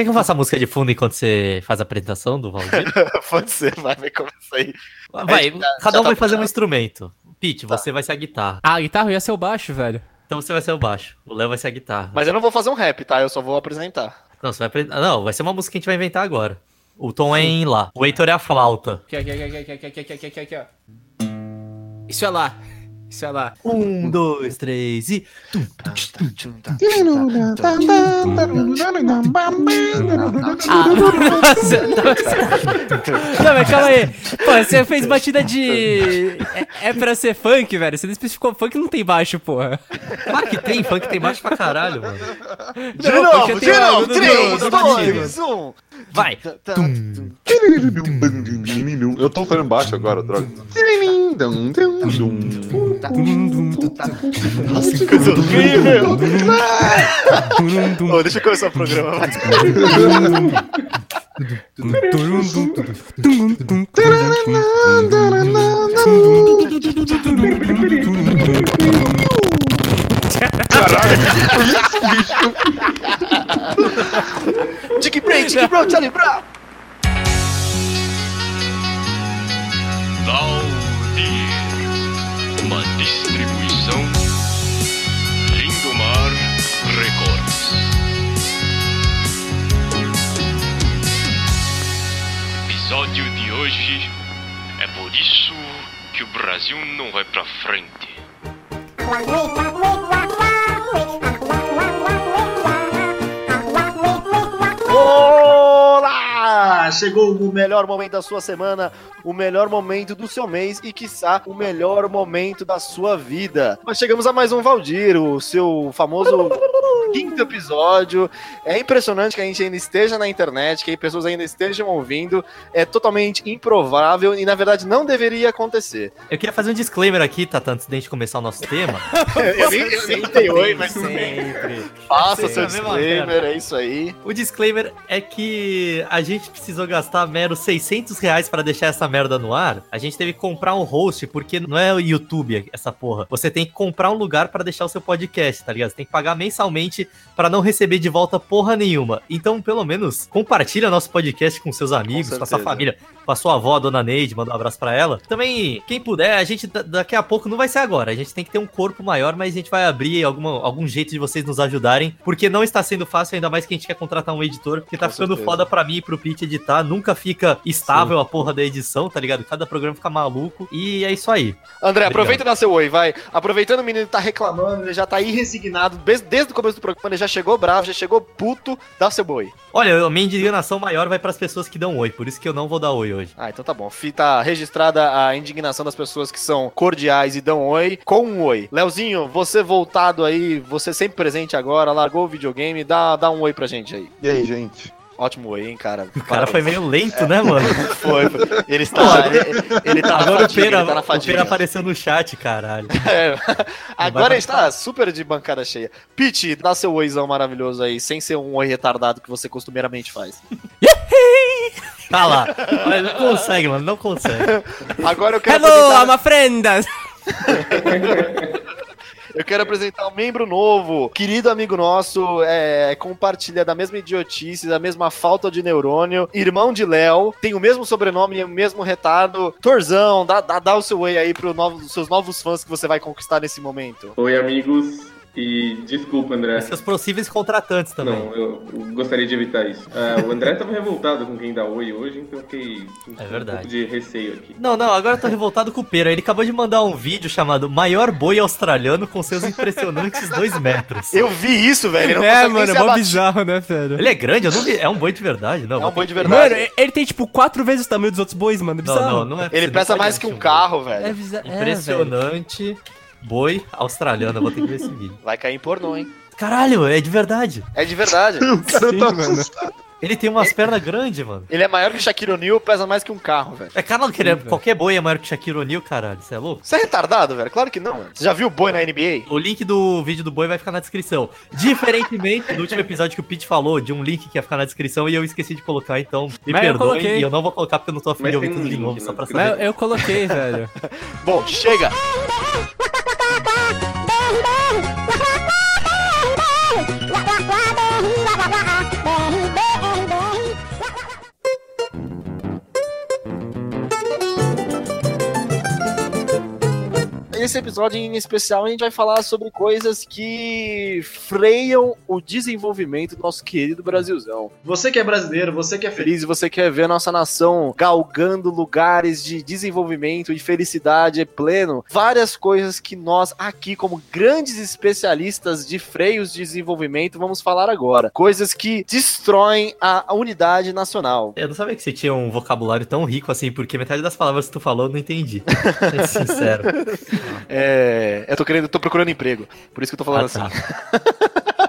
quer que eu faça a música de fundo enquanto você faz a apresentação do Valdir? Pode ser, vai, vai começar aí. Vai, já- cada já um tá vai fazer um instrumento. Pete, Tá. você vai ser a guitarra. Ah, a guitarra ia ser o baixo, velho. Então você vai ser o baixo. O Léo vai ser a guitarra. Mas eu não vou fazer um rap, tá? Eu só vou apresentar. Não, você vai apresentar. Não, vai ser uma música que a gente vai inventar agora. O tom é em lá. O Heitor é a flauta. Aqui, aqui, aqui, aqui, aqui, aqui, aqui, aqui, aqui, ó. Isso é lá. Isso é lá. Um, dois, três e. Ah. Não, mas calma aí. Pô, você fez batida de. É, é pra ser funk, velho? Você não especificou funk não tem baixo, porra. Claro que tem, funk tem baixo pra caralho, mano. De Não, novo, de novo, três, do- do dois, um. Vai! Eu tô fazendo baixo agora, droga. Nossa, que coisa horrível. Ô, deixa eu começar o programa. vai. Dick Brain, Dick Brown, Charlie Brown. Valdir. Uma distribuição Lindomar Records. Episódio de hoje é por isso que o Brasil não vai pra frente. Chegou o melhor momento da sua semana, o melhor momento do seu mês e, quiçá, o melhor momento da sua vida. Nós chegamos a mais um Valdir, o seu famoso quinto episódio. É impressionante que a gente ainda esteja na internet, que pessoas ainda estejam ouvindo. É totalmente improvável e, na verdade, não deveria acontecer. Eu queria fazer um disclaimer aqui, Tata, antes da gente começar o nosso tema. eu nem, eu nem dei oi, mas. Sempre. Faça seu disclaimer, é isso aí. O disclaimer é que a gente precisou gastar meros 600 reais pra deixar essa merda no ar. A gente teve que comprar um host, porque não é o YouTube essa porra. Você tem que comprar um lugar pra deixar o seu podcast, tá ligado? Você tem que pagar mensalmente pra não receber de volta porra nenhuma. Então, pelo menos, compartilha nosso podcast com seus amigos, com, a sua família, com a sua avó, a dona Neide, manda um abraço pra ela. Também, quem puder, a gente da- daqui a pouco não vai ser agora. A gente tem que ter um corpo maior, mas a gente vai abrir alguma, algum jeito de vocês nos ajudarem, porque não está sendo fácil, ainda mais que a gente quer contratar um editor, que tá Com ficando certeza. foda pra mim e pro Pete editar. Nunca fica estável a porra da edição, tá ligado? Cada programa fica maluco. E é isso aí. André, Obrigado. aproveita e dá seu oi, vai. Aproveitando o menino tá reclamando, ele já tá aí resignado, desde, desde o começo do programa, ele já chegou bravo, já chegou puto, dá seu oi. Olha, a minha indignação maior vai pras pessoas que dão oi, por isso que eu não vou dar oi hoje. Ah, então tá bom. Fi- Tá registrada a indignação das pessoas que são cordiais e dão oi com um oi. Leozinho, você voltado aí, você sempre presente agora, largou o videogame, dá, dá um oi pra gente aí. E aí, gente? Ótimo oi, hein, cara. O cara foi meio lento, né, mano? Foi, foi. Ele está. ele, ele tá na Agora o fadiga, Pera, ele tá o fadiga. Pera apareceu no chat, caralho. É. Agora vai a gente tá super de bancada cheia. Pete, dá seu oizão maravilhoso aí, sem ser um oi retardado que você costumeiramente faz. Tá lá. Mas não consegue, mano, não consegue. Agora eu quero Hello, apresentar, I'm a friend! Eu quero apresentar um membro novo, querido amigo nosso, é, compartilha da mesma idiotice, da mesma falta de neurônio, irmão de Léo, tem o mesmo sobrenome e o mesmo retardo. Torzão, dá, dá, dá o seu oi aí pros novos, seus novos fãs que você vai conquistar nesse momento. Oi, amigos. E desculpa, André. E seus possíveis contratantes também. Não, eu, eu gostaria de evitar isso. Ah, o André tava revoltado com quem dá oi hoje, então eu fiquei É um verdade. pouco de receio aqui. Não, não, agora eu tô revoltado com o Pera. Ele acabou de mandar um vídeo chamado Maior Boi Australiano com seus impressionantes dois metros. Eu vi isso, velho. não É, mano, é mó bizarro, né, velho? Ele é grande, eu não vi. É um boi de verdade, não. É um boi de verdade. Mano, ele tem tipo quatro vezes o tamanho dos outros bois, mano. É Não, bizarro. não, não é Ele não pesa mais que um boi. carro, velho. É bizarro. Impressionante. Boi australiano, eu vou ter que ver esse vídeo. Vai cair em pornô, hein? Caralho, é de verdade. É de verdade. O cara Sim, tá mano. assustado. Ele tem umas pernas grandes, mano. Ele é maior que o Shaquille O'Neal, pesa mais que um carro, velho. É claro que ele é, qualquer boi é maior que Shaquille O'Neal, caralho. Você é louco? Você é retardado, velho? Claro que não, mano. Você já viu o boi na NBA? O link do vídeo do boi vai ficar na descrição. Diferentemente do último episódio que o Pete falou, de um link que ia ficar na descrição e eu esqueci de colocar, então me Mas eu perdoem. coloquei. E eu não vou colocar porque eu não tô afim de ouvir tudo de novo, só pra descrição. saber. Mas eu coloquei, velho. Bom, chega! wah wah wah bang bang wah wah wah bang wah wah wah bang wah wah wah nesse episódio em especial a gente vai falar sobre coisas que freiam o desenvolvimento do nosso querido Brasilzão. Você que é brasileiro, você que é feliz e você quer ver a nossa nação galgando lugares de desenvolvimento e felicidade pleno, várias coisas que nós aqui como grandes especialistas de freios de desenvolvimento vamos falar agora. Coisas que destroem a unidade nacional. Eu não sabia que você tinha um vocabulário tão rico assim, porque metade das palavras que tu falou eu não entendi. É sincero. É, eu tô querendo, tô procurando emprego. Por isso que eu tô falando Ah, assim.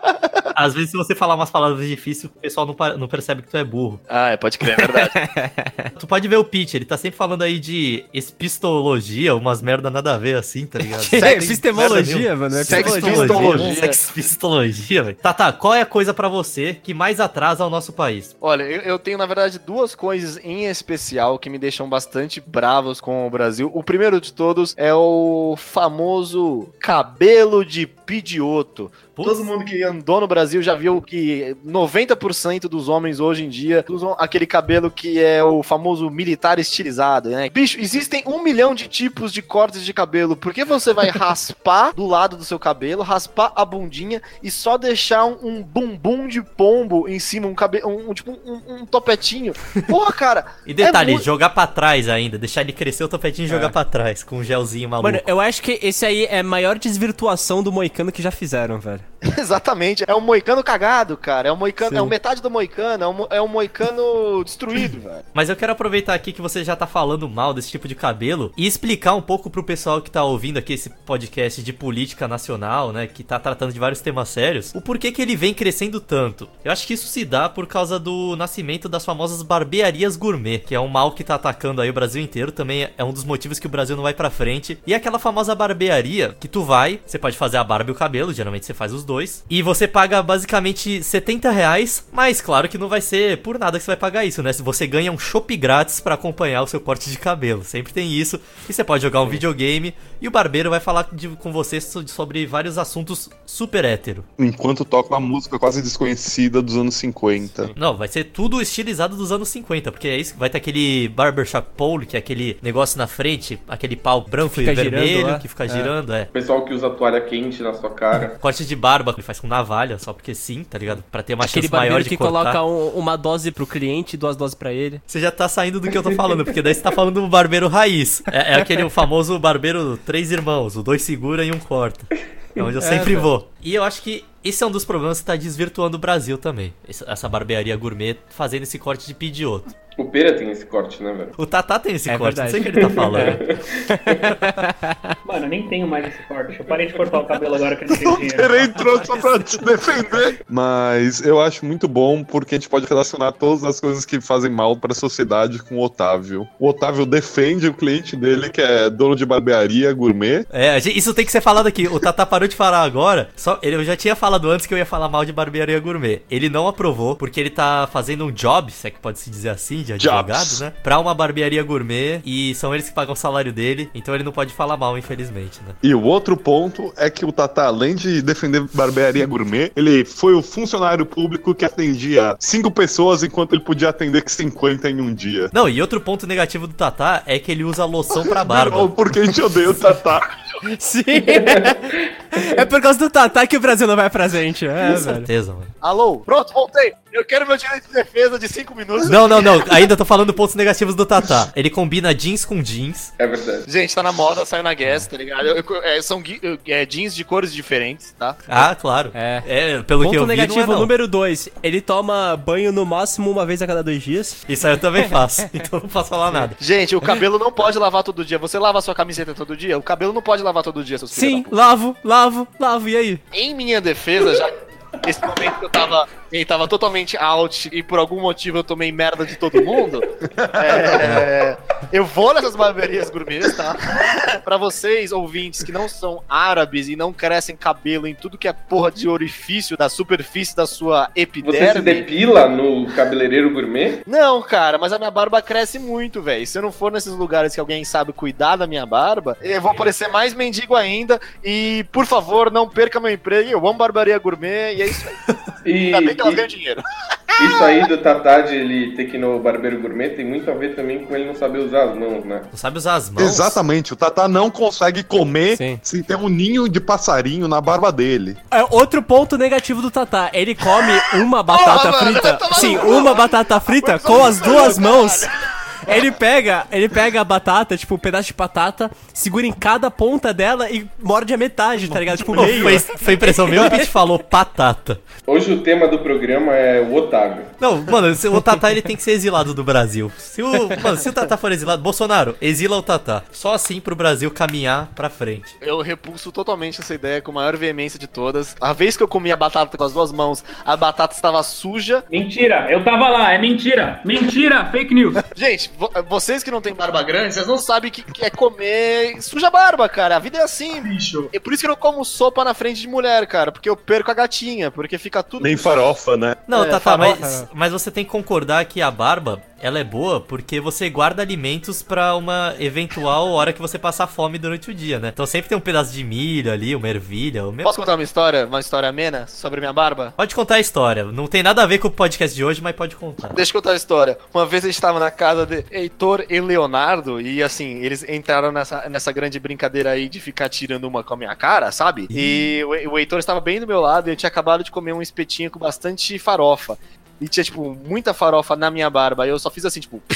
Às vezes, se você falar umas palavras difíceis, o pessoal não, não percebe que tu é burro. Ah, é, pode crer, é verdade. Tu pode ver o Pitch, ele tá sempre falando aí de espistologia, umas merda nada a ver assim, tá ligado? Epistemologia, merda mano. É Sextologia. epistemologia. Sexpistologia, velho. Tá, tá. Qual é a coisa pra você que mais atrasa o nosso país? Olha, eu, eu tenho, na verdade, duas coisas em especial que me deixam bastante bravos com o Brasil. O primeiro de todos é o famoso cabelo de pidioto. Putz. Todo mundo que andou no Brasil já viu que 90% dos homens hoje em dia usam aquele cabelo que é o famoso militar estilizado, né? Bicho, existem um milhão de tipos de cortes de cabelo. Por que você vai raspar do lado do seu cabelo, raspar a bundinha e só deixar um, um bumbum de pombo em cima, um cabelo, um, um- tipo um, um topetinho? Porra, cara! E detalhe, É jogar pra trás ainda, deixar ele crescer o topetinho e jogar pra trás, com um gelzinho maluco. Mano, eu acho que esse aí é a maior desvirtuação do Moicano que já fizeram, velho. Exatamente. É um moicano cagado, cara. É um moicano, Sim. é um metade do moicano, é um, é um moicano destruído, velho. Mas eu quero aproveitar aqui que você já tá falando mal desse tipo de cabelo e explicar um pouco pro pessoal que tá ouvindo aqui esse podcast de política nacional, né, que tá tratando de vários temas sérios, o porquê que ele vem crescendo tanto. Eu acho que isso se dá por causa do nascimento das famosas barbearias gourmet, que é um mal que tá atacando aí o Brasil inteiro, também é um dos motivos que o Brasil não vai pra frente. E aquela famosa barbearia que tu vai, você pode fazer a barba e o cabelo, geralmente você faz os dois, e você paga basicamente 70 reais, mas claro que não vai ser por nada que você vai pagar isso, né? Se você ganha um chopp grátis pra acompanhar o seu corte de cabelo, sempre tem isso, e você pode jogar um videogame e o barbeiro vai falar de- com você so- sobre vários assuntos super hétero. Enquanto toca uma música quase desconhecida dos anos 50. Não, vai ser tudo estilizado dos anos 50, porque é isso, vai ter aquele barbershop pole, que é aquele negócio na frente, aquele pau branco e girando vermelho lá. que fica É. girando, é. O pessoal que usa toalha quente na sua cara. Corte de barba que ele faz com navalha, só porque sim, tá ligado? Pra ter uma Aquele chance maior barbeiro de que cortar. coloca um- uma dose pro cliente e duas doses pra ele. Você já tá saindo do que eu tô falando, porque daí você tá falando do barbeiro raiz. É, é aquele famoso barbeiro três irmãos, o dois segura e um corta. É onde eu sempre velho. vou. E eu acho que esse é um dos problemas que tá desvirtuando o Brasil também. Essa essa barbearia gourmet fazendo esse corte de pedioto. O Pera tem esse corte, né, velho? O Tatá tem esse É corte, verdade. não sei o que ele tá falando. Mano, eu nem tenho mais esse corte. Eu parei de cortar o cabelo agora que não tenho dinheiro. Ele entrou só pra te defender. Mas eu acho muito bom porque a gente pode relacionar todas as coisas que fazem mal pra sociedade com o Otávio. O Otávio defende o cliente dele, que é dono de barbearia gourmet. É, isso tem que ser falado aqui. O Tatá parou de falar agora. Só, ele, eu já tinha falado antes que eu ia falar mal de barbearia gourmet. Ele não aprovou, porque ele tá fazendo um job, se é que pode se dizer assim, de advogado, Jobs. né? Pra uma barbearia gourmet. E são eles que pagam o salário dele. Então ele não pode falar mal, infelizmente, né? E o outro ponto é que o Tata, além de defender barbearia gourmet, ele foi o funcionário público que atendia cinco pessoas enquanto ele podia atender 50 em um dia. Não, e outro ponto negativo do Tatá é que ele usa loção pra barba. Não, porque a gente odeia o Tata. Sim! é por causa do Tatá que o Brasil não vai pra frente. É, Com velho. certeza, mano. Alô? Pronto, voltei. Eu quero meu direito de defesa de 5 minutos. Não, não, não. Ainda tô falando pontos negativos do Tatá. Ele combina jeans com jeans. É verdade. Gente, tá na moda, saiu na guess, tá ligado? Eu- eu- é, são é, jeans de cores diferentes, tá? Ah, claro. É. É, pelo que Ponto eu vi, negativo não é, não. número 2. Ele toma banho no máximo uma vez a cada dois dias. Isso aí eu também faço. Então não posso falar nada. Gente, o cabelo não pode lavar todo dia. Você lava a sua camiseta todo dia? O cabelo não pode lavar todo dia, seus filhos Sim, lavo, lavo, lavo. E aí? Em minha defesa, já esse momento que eu tava, ele tava totalmente out e por algum motivo eu tomei merda de todo mundo, é, eu vou nessas barbearias gourmets, tá? pra vocês, ouvintes, que não são árabes e não crescem cabelo em tudo que é porra de orifício da superfície da sua Você se epiderme. depila no cabeleireiro gourmet? Não, cara, mas a minha barba cresce muito, velho. Se eu não for nesses lugares que alguém sabe cuidar da minha barba, eu vou parecer mais mendigo ainda. E, por favor, não perca meu emprego. Eu amo barbearia gourmet e é isso aí. E, Ainda bem que elas e- ganham dinheiro. isso aí do Tatá de ele ter que ir no barbeiro gourmet tem muito a ver também com ele não saber usar as mãos, né? Não sabe usar as mãos? Exatamente, o Tatá não consegue comer Sim. se tem um ninho de passarinho na barba dele. É, outro ponto negativo do Tatá. Ele come uma batata Porra, mano, frita. vai tomar Sim, uma mano. batata frita com as duas mãos. Ele pega, ele pega a batata, tipo, um pedaço de batata, segura em cada ponta dela e morde a metade, tá ligado? Tipo, meio. foi, foi impressão minha que a gente falou patata. Hoje o tema do programa é o Otávio. Não, mano, o Tatá ele tem que ser exilado do Brasil. Se o, mano, se o Tatá for exilado, Bolsonaro, exila o Tatá. Só assim pro Brasil caminhar pra frente. Eu repulso totalmente essa ideia com a maior veemência de todas. A vez que eu comi a batata com as duas mãos, a batata estava suja. Mentira, eu tava lá, é mentira. Mentira, fake news. Gente, vocês que não têm barba grande, vocês não sabem o que que é comer suja barba, cara. A vida é assim, bicho. É por isso que eu não como sopa na frente de mulher, cara. Porque eu perco a gatinha, porque fica tudo. Nem farofa, né? Não, É, Tatá, farofa. mas, mas você tem que concordar que a barba, ela é boa porque você guarda alimentos pra uma eventual hora que você passar fome durante o dia, né? Então sempre tem um pedaço de milho ali, uma ervilha. O meu... Posso contar uma história, uma história amena sobre minha barba? Pode contar a história. Não tem nada a ver com o podcast de hoje, mas pode contar. Deixa eu contar a história. Uma vez a gente tava na casa de Heitor e Leonardo, e assim, eles entraram nessa, nessa grande brincadeira aí de ficar tirando uma com a minha cara, sabe? E o, o Heitor estava bem do meu lado e eu tinha acabado de comer um espetinho com bastante farofa. E tinha, tipo, muita farofa na minha barba. Aí eu só fiz assim, tipo,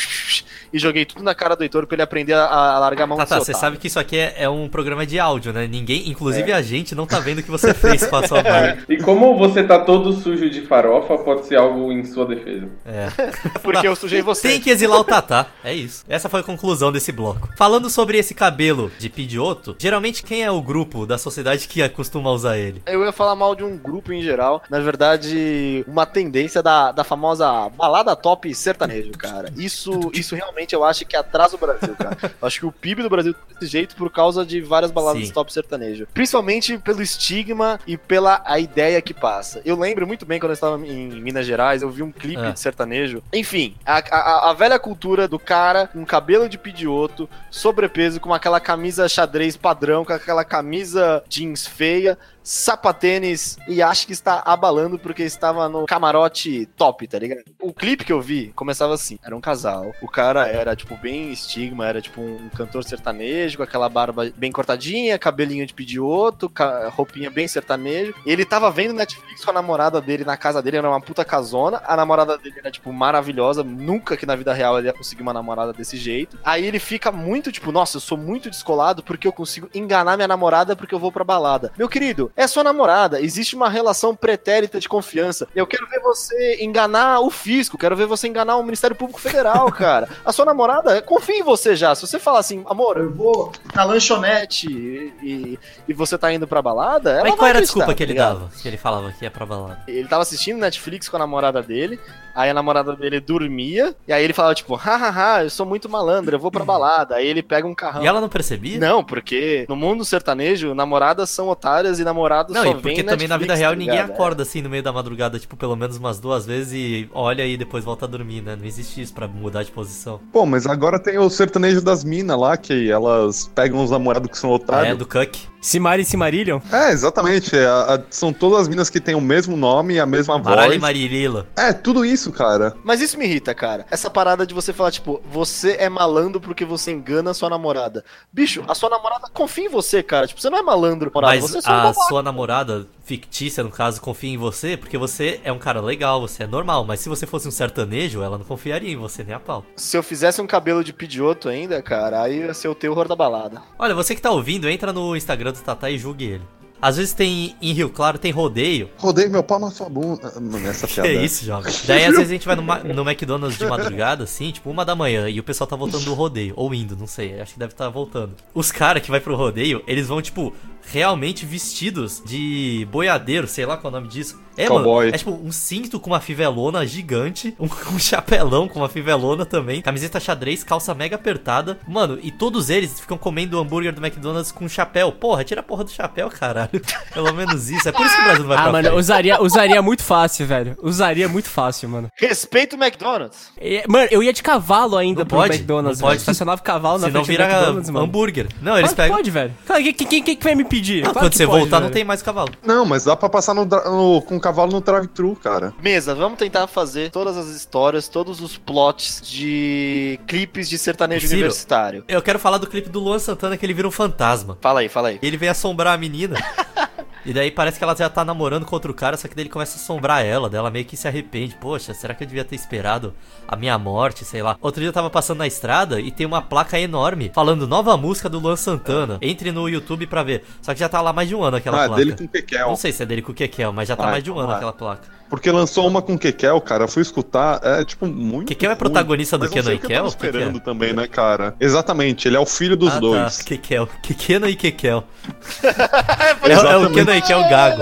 e joguei tudo na cara do Heitor pra ele aprender a, a largar a mão Tatá, desse você sabe que isso aqui é, é um programa de áudio, né? Ninguém, inclusive a gente, não tá vendo o que você fez com a sua barba. E como você tá todo sujo de farofa, pode ser algo em sua defesa. É. Porque eu sujei você. Tem que exilar o Tatá. É isso. Essa foi a conclusão desse bloco. Falando sobre esse cabelo de Pidioto, geralmente quem é o grupo da sociedade que costuma usar ele? Eu ia falar mal de um grupo em geral. Na verdade, uma tendência da, da famosa balada top sertanejo, cara. Isso, isso realmente eu acho que atrasa o Brasil, cara. Eu acho que o PIB do Brasil tá desse jeito por causa de várias baladas Sim. top sertanejo. Principalmente pelo estigma e pela a ideia que passa. Eu lembro muito bem quando eu estava em Minas Gerais, eu vi um clipe Ah. de sertanejo. Enfim, a, a, a velha cultura do cara com cabelo de pidioto, sobrepeso, com aquela camisa xadrez padrão, com aquela camisa jeans feia, sapatênis e acho que está abalando porque estava no camarote top, tá ligado? O clipe que eu vi começava assim: era um casal, o cara era tipo bem estigma, era tipo um cantor sertanejo com aquela barba bem cortadinha, cabelinho de pidioto, ca- roupinha bem sertanejo. Ele tava vendo Netflix com a namorada dele na casa dele, era uma puta casona. A namorada dele era tipo maravilhosa, nunca que na vida real ele ia conseguir uma namorada desse jeito. Aí ele fica muito tipo, nossa, eu sou muito descolado porque eu consigo enganar minha namorada porque eu vou pra balada. Meu querido, é sua namorada, existe uma relação pretérita de confiança. Eu quero ver você enganar o fisco, quero ver você enganar o Ministério Público Federal, cara. A sua namorada confia em você já. Se você falar assim, amor, eu vou na lanchonete e, e, você tá indo pra balada, ela Mas qual era a desculpa tá que ele ligado? dava? Que ele falava que ia pra balada. Ele tava assistindo Netflix com a namorada dele, aí a namorada dele dormia, e aí ele falava, tipo, hahaha, eu sou muito malandro, eu vou pra balada. Aí ele pega um carrão. E ela não percebia? Não, porque no mundo sertanejo, namoradas são otárias e namorados Não, só e porque vêm também na Netflix, vida real tá ninguém ligado? acorda assim no meio da madrugada, tipo, pelo menos umas duas vezes e olha e depois volta a dormir, né? Não existe isso pra mudar de posição. Pô, mas agora tem o sertanejo das minas lá, que elas pegam os namorados que são É, otários. do Cuck. Simari e Simarillion? É, exatamente. é, a- a- são todas as minas que têm o mesmo nome e a mesma Maralho e voz. Marilila. É, tudo isso, cara. Mas isso me irrita, cara. Essa parada de você falar, tipo, você é malandro porque você engana a sua namorada. Bicho, a sua namorada confia em você, cara. Tipo, você não é malandro, namorada, Mas você é a babaca. sua namorada fictícia, no caso, confia em você porque você é um cara legal, você é normal. Mas se você fosse um sertanejo, ela não confiaria em você nem a pau. Se eu fizesse um cabelo de pedioto ainda, cara, aí ia ser o terror da balada. Olha, você que tá ouvindo, entra no Instagram do Tatá e julgue ele. Às vezes tem em Rio Claro, tem rodeio. Rodei meu pau na sua bunda. Mano, essa Que piada. é isso, jovem? Daí às vezes a gente vai no, no McDonald's de madrugada, assim, tipo uma da manhã, e o pessoal tá voltando do rodeio. Ou indo, não sei. Acho que deve estar voltando. Os caras que vai pro rodeio, eles vão, tipo, realmente vestidos de boiadeiro, sei lá qual é o nome disso. É, Cowboy. mano. É tipo um cinto com uma fivelona gigante, um, um chapelão com uma fivelona também, camiseta xadrez, calça mega apertada. Mano, e todos eles ficam comendo o hambúrguer do McDonald's com chapéu. Porra, tira a porra do chapéu, caralho. Pelo menos isso. É por isso que o Brasil não vai Ah, pra mano, frente. usaria, usaria muito fácil, velho. Usaria muito fácil, mano. Respeita o McDonald's. E, Mano, eu ia de cavalo ainda Não pro pode, McDonald's, não pode. velho. Estacionava o cavalo na frente do vira McDonald's, mano. hambúrguer. Não, eles Pode, pegam. pode, velho. Cara, quem, quem, quem que vai me impedir. Não, Claro quando você pode, voltar, não velho. tem mais cavalo. Não, mas dá pra passar no no- com o cavalo no drive-thru, cara. Mesa, vamos tentar fazer todas as histórias, todos os plots de clipes de sertanejo Possível. universitário. Eu quero falar do clipe do Luan Santana que ele vira um fantasma. Fala aí, fala aí. Ele vem assombrar a menina. E daí parece que ela já tá namorando com outro cara, só que daí ele começa a assombrar ela, daí ela meio que se arrepende. Poxa, será que eu devia ter esperado a minha morte, sei lá. Outro dia eu tava passando na estrada e tem uma placa enorme falando nova música do Luan Santana. Entre no YouTube pra ver. Só que já tá lá mais de um ano aquela ah, placa. dele com Kekel. Não sei se é dele com o Kekel, mas já tá Ah, mais de um ano aquela placa. Porque lançou uma com Kekel, cara. Eu fui escutar, é tipo muito. Kekel é ruim. protagonista do Kenan e Kel? é? esperando também, né, cara? Exatamente, ele é o filho dos ah, dois. Tá. Kekel. Kekeno e Kekel. é, é o Exatamente. Kenan e Kel gago.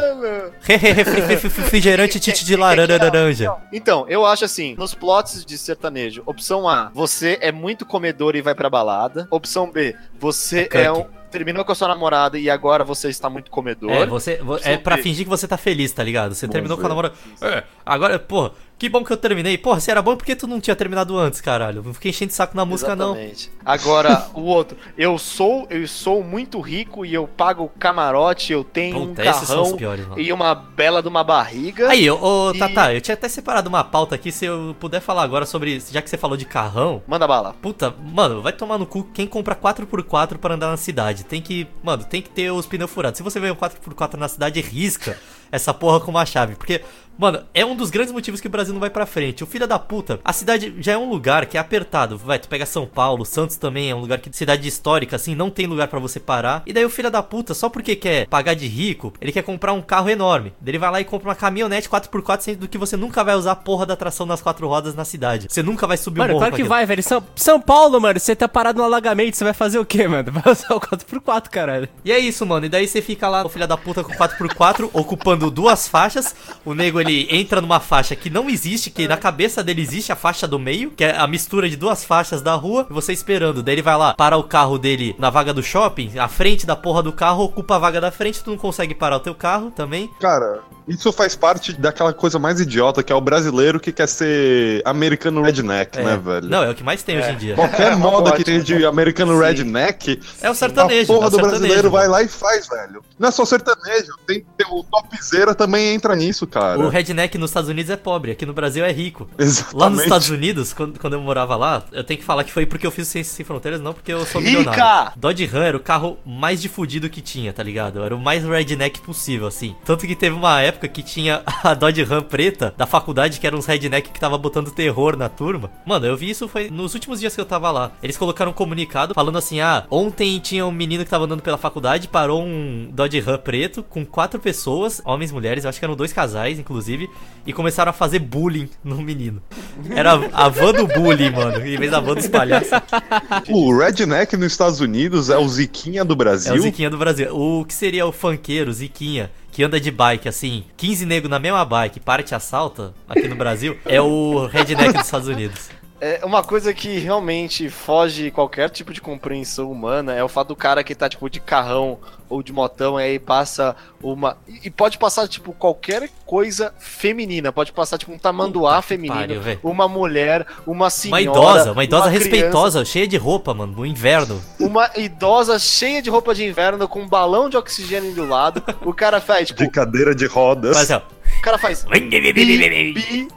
Refrigerante tite de laranja laranja. Então, eu acho assim, nos plots de sertanejo, opção A, você é muito comedor e vai pra balada. Opção B, você É é, um terminou com a sua namorada e agora você está muito comedor. É, você, vo- é pra fingir que você tá feliz, tá ligado? Você Bom terminou com a namorada. É, agora, pô, que bom que eu terminei. Porra, se era bom, por que tu não tinha terminado antes, caralho? Não fiquei enchendo de saco na música, não. Exatamente. Agora, o outro, eu sou, eu sou muito rico e eu pago camarote, eu tenho Puta, um carrão piores, e uma bela de uma barriga. Aí, ô, ô E- Tata, eu tinha até separado uma pauta aqui, se eu puder falar agora sobre. Já que você falou de carrão. Manda bala. Puta, mano, vai tomar no cu quem compra 4x4 pra andar na cidade. Tem que, mano, tem que ter os pneus furados. Se você vê um 4x4 na cidade, risca essa porra com uma chave. Porque, mano, é um dos grandes motivos que o Brasil não vai pra frente. O filho da puta, a cidade já é um lugar que é apertado. Vai, tu pega São Paulo, Santos também é um lugar que, cidade histórica, assim, não tem lugar pra você parar. E daí o filho da puta, só porque quer pagar de rico, ele quer comprar um carro enorme. Daí ele vai lá e compra uma caminhonete 4x4, sendo que você nunca vai usar a porra da tração nas quatro rodas na cidade. Você nunca vai subir o Mano, morro claro com que vai, velho. São, São Paulo, mano, você tá parado no alagamento, você vai fazer o quê, mano? Vai usar o 4x4, caralho. E é isso, mano. E daí você fica lá, o filho da puta, com 4x4, ocupando duas faixas. O nego, ele entra numa faixa que não existe, que na cabeça dele existe a faixa do meio, que é a mistura de duas faixas da rua, e você esperando. Daí ele vai lá, para o carro dele na vaga do shopping, a frente da porra do carro ocupa a vaga da frente, tu não consegue parar o teu carro também. Cara, isso faz parte daquela coisa mais idiota que é o brasileiro que quer ser americano redneck, É. né, velho? Não, é o que mais tem hoje em dia. Qualquer É moda que tem de americano redneck, É o sertanejo. a porra é o do sertanejo, brasileiro vai mano. lá e faz, velho. Não é só sertanejo, tem, tem o topzera também entra nisso, cara. O redneck nos Estados Unidos é pobre, aqui no Brasil é rico. Exatamente. Lá nos Estados Unidos, quando, quando eu morava lá, eu tenho que falar que foi porque eu fiz Ciências Sem Fronteiras, não porque eu sou Rica! milionário. Dodge Ram era o carro mais difudido que tinha, tá ligado? Era o mais redneck possível, assim. Tanto que teve uma época que tinha a Dodge Ram preta da faculdade, que era uns redneck que tava botando terror na turma. Mano, eu vi isso foi nos últimos dias que eu tava lá. Eles colocaram um comunicado falando assim: ah, ontem tinha um menino que tava andando pela faculdade, parou um Dodge Ram preto com quatro pessoas, homens e mulheres, eu acho que eram dois casais, inclusive, e começaram a fazer bullying no menino. Era a van do bullying, mano, em vez da van dos palhaços. O redneck nos Estados Unidos é o Ziquinha do É Brasil. o Ziquinha do Brasil. O que seria o funkeiro, Ziquinha, que anda de bike, assim, 15 negros na mesma bike, para e te assalta aqui no Brasil, é o redneck dos Estados Unidos. É uma coisa que realmente foge qualquer tipo de compreensão humana é o fato do cara que tá, tipo, de carrão ou de motão, e aí passa uma. E pode passar, tipo, qualquer coisa feminina. Pode passar, tipo, um tamanduá Puta feminino, pariu, uma mulher, uma Uma senhora. idosa, uma idosa criança, respeitosa, cheia de roupa, mano, no inverno. Uma idosa cheia de roupa de inverno com um balão de oxigênio do lado. O cara faz, tipo, De cadeira de rodas. Mas, ó, o cara faz. Bi, bi,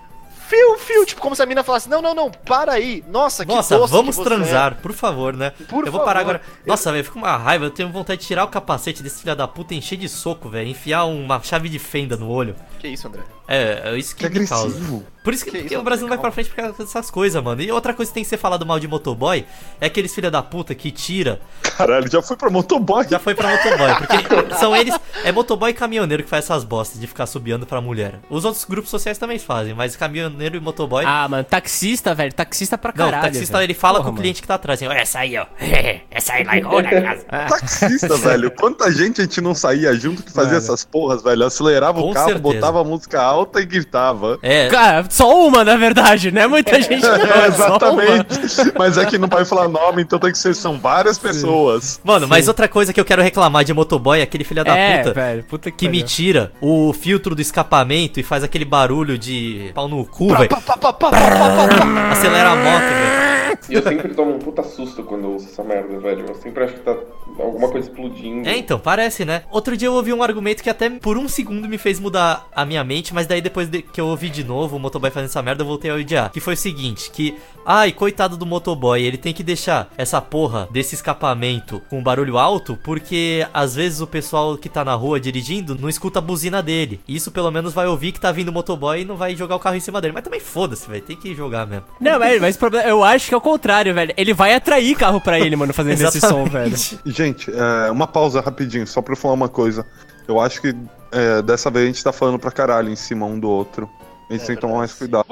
fio, fio. Tipo, como se a mina falasse: Não, não, não, para aí. Nossa, que Nossa, doce vamos que você transar, por favor, né? Por eu vou parar favor. agora. Nossa, velho, fica uma raiva. Eu tenho vontade de tirar o capacete desse filho da puta e encher de soco, velho. Enfiar uma chave de fenda no olho. é. Que isso, André? É, é isso que, Que me causa. agressivo. Por isso que, Que isso, o Brasil não vai pra frente por causa dessas coisas, mano. E outra coisa que tem que ser falado mal de motoboy é aqueles filha da puta que tira. Caralho, já foi pra motoboy. Já foi pra motoboy. Porque são eles. É motoboy e caminhoneiro que faz essas bostas de ficar subiando pra mulher. Os outros grupos sociais também fazem, mas caminhoneiro e motoboy. Ah, mano, taxista, velho. Taxista pra não, caralho. o taxista velho. ele fala Porra, com o mano. cliente que tá atrás. Assim, Olha essa aí, ó. essa aí lá na casa. Taxista, velho. Quanta gente a gente não saía junto que fazia Mano. essas porras, velho. Acelerava Com o carro, certeza. botava a música alta e gritava. É. Cara, só uma, na verdade, né? Muita gente não. É, é exatamente. Mas é que não pode falar nome, então tem que ser, são várias pessoas. Mano, mas outra coisa que eu quero reclamar de motoboy é aquele filho da É, puta velho, puta que, que me tira o filtro do escapamento e faz aquele barulho de pau no cu, velho. Pá, pá. Acelera a moto, velho. E eu sempre tomo um puta susto quando eu ouço essa merda, velho. Eu sempre acho que tá alguma coisa explodindo. É, então, parece, né? Outro dia eu ouvi um argumento que até por um segundo me fez mudar a minha mente, mas daí depois de- que eu ouvi de novo o motoboy fazendo essa merda, eu voltei a odiar. Que foi o seguinte, que, ai, coitado do motoboy, ele tem que deixar essa porra desse escapamento com barulho alto, porque às vezes o pessoal que tá na rua dirigindo não escuta a buzina dele. Isso pelo menos vai ouvir que tá vindo o motoboy e não vai jogar o carro em cima dele. Mas também foda-se, velho, tem que jogar mesmo. Não, mas, problema, eu acho que é o contrário, velho. Ele vai atrair carro pra ele, mano, fazendo esse som, velho. Gente, é, uma pausa rapidinho, só pra eu falar uma coisa. Eu acho que é, dessa vez a gente tá falando pra caralho em cima um do outro. A gente tem que tomar mais cuidado.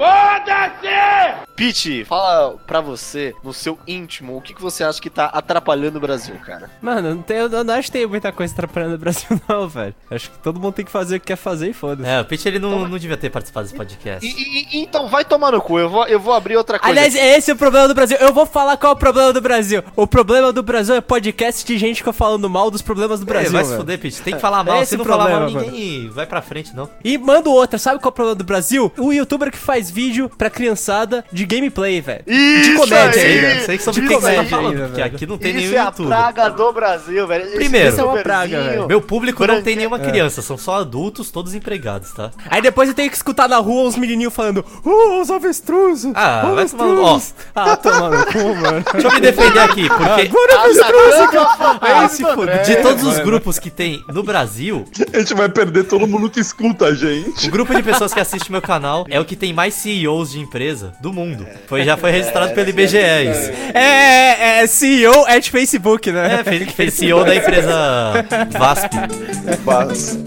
Pete, fala pra você, no seu íntimo, o que, que você acha que tá atrapalhando o Brasil, cara? Mano, não tem, eu não acho que tem muita coisa atrapalhando o Brasil, não, velho. Acho que todo mundo tem que fazer o que quer fazer e foda-se. É, o Pitch ele não, não devia ter participado desse podcast. E, e- e- então vai tomar no cu, eu vou, eu vou abrir outra coisa. Aliás, esse é o problema do Brasil. Eu vou falar qual é o problema do Brasil. O problema do Brasil é podcast de gente que falando mal dos problemas do É, Brasil. vai se fuder, Pitch. Tem que falar mal. Esse Se não é o falar mal, problema, ninguém vai pra frente, não. E manda outra, sabe qual é o problema do Brasil? O youtuber que faz vídeo pra criançada de gameplay, velho. Isso de comédia aí! ainda. Sei sobre o que você tá comédia falando, ainda, porque velho. aqui não tem Isso nenhum é a praga do Brasil, velho. Primeiro. Isso é uma praga, velho. Meu público não tem nenhuma criança, são só adultos, todos empregados, tá? Aí depois eu tenho que escutar na rua uns menininhos falando, oh, os avestruzes. Ah, os vai tomar no- avestruzes." Ah, toma no cu, mano. Deixa eu me defender aqui, porque Ah, se fuder. de todos os grupos que tem no Brasil, A gente vai perder todo mundo que escuta a gente. o grupo de pessoas que assiste meu canal é o que tem mais CEOs de empresa do mundo. Foi, já foi registrado pelo IBGE isso. É, é, é CEO at Facebook, né? É, fez, fez CEO da empresa VASP. Mas,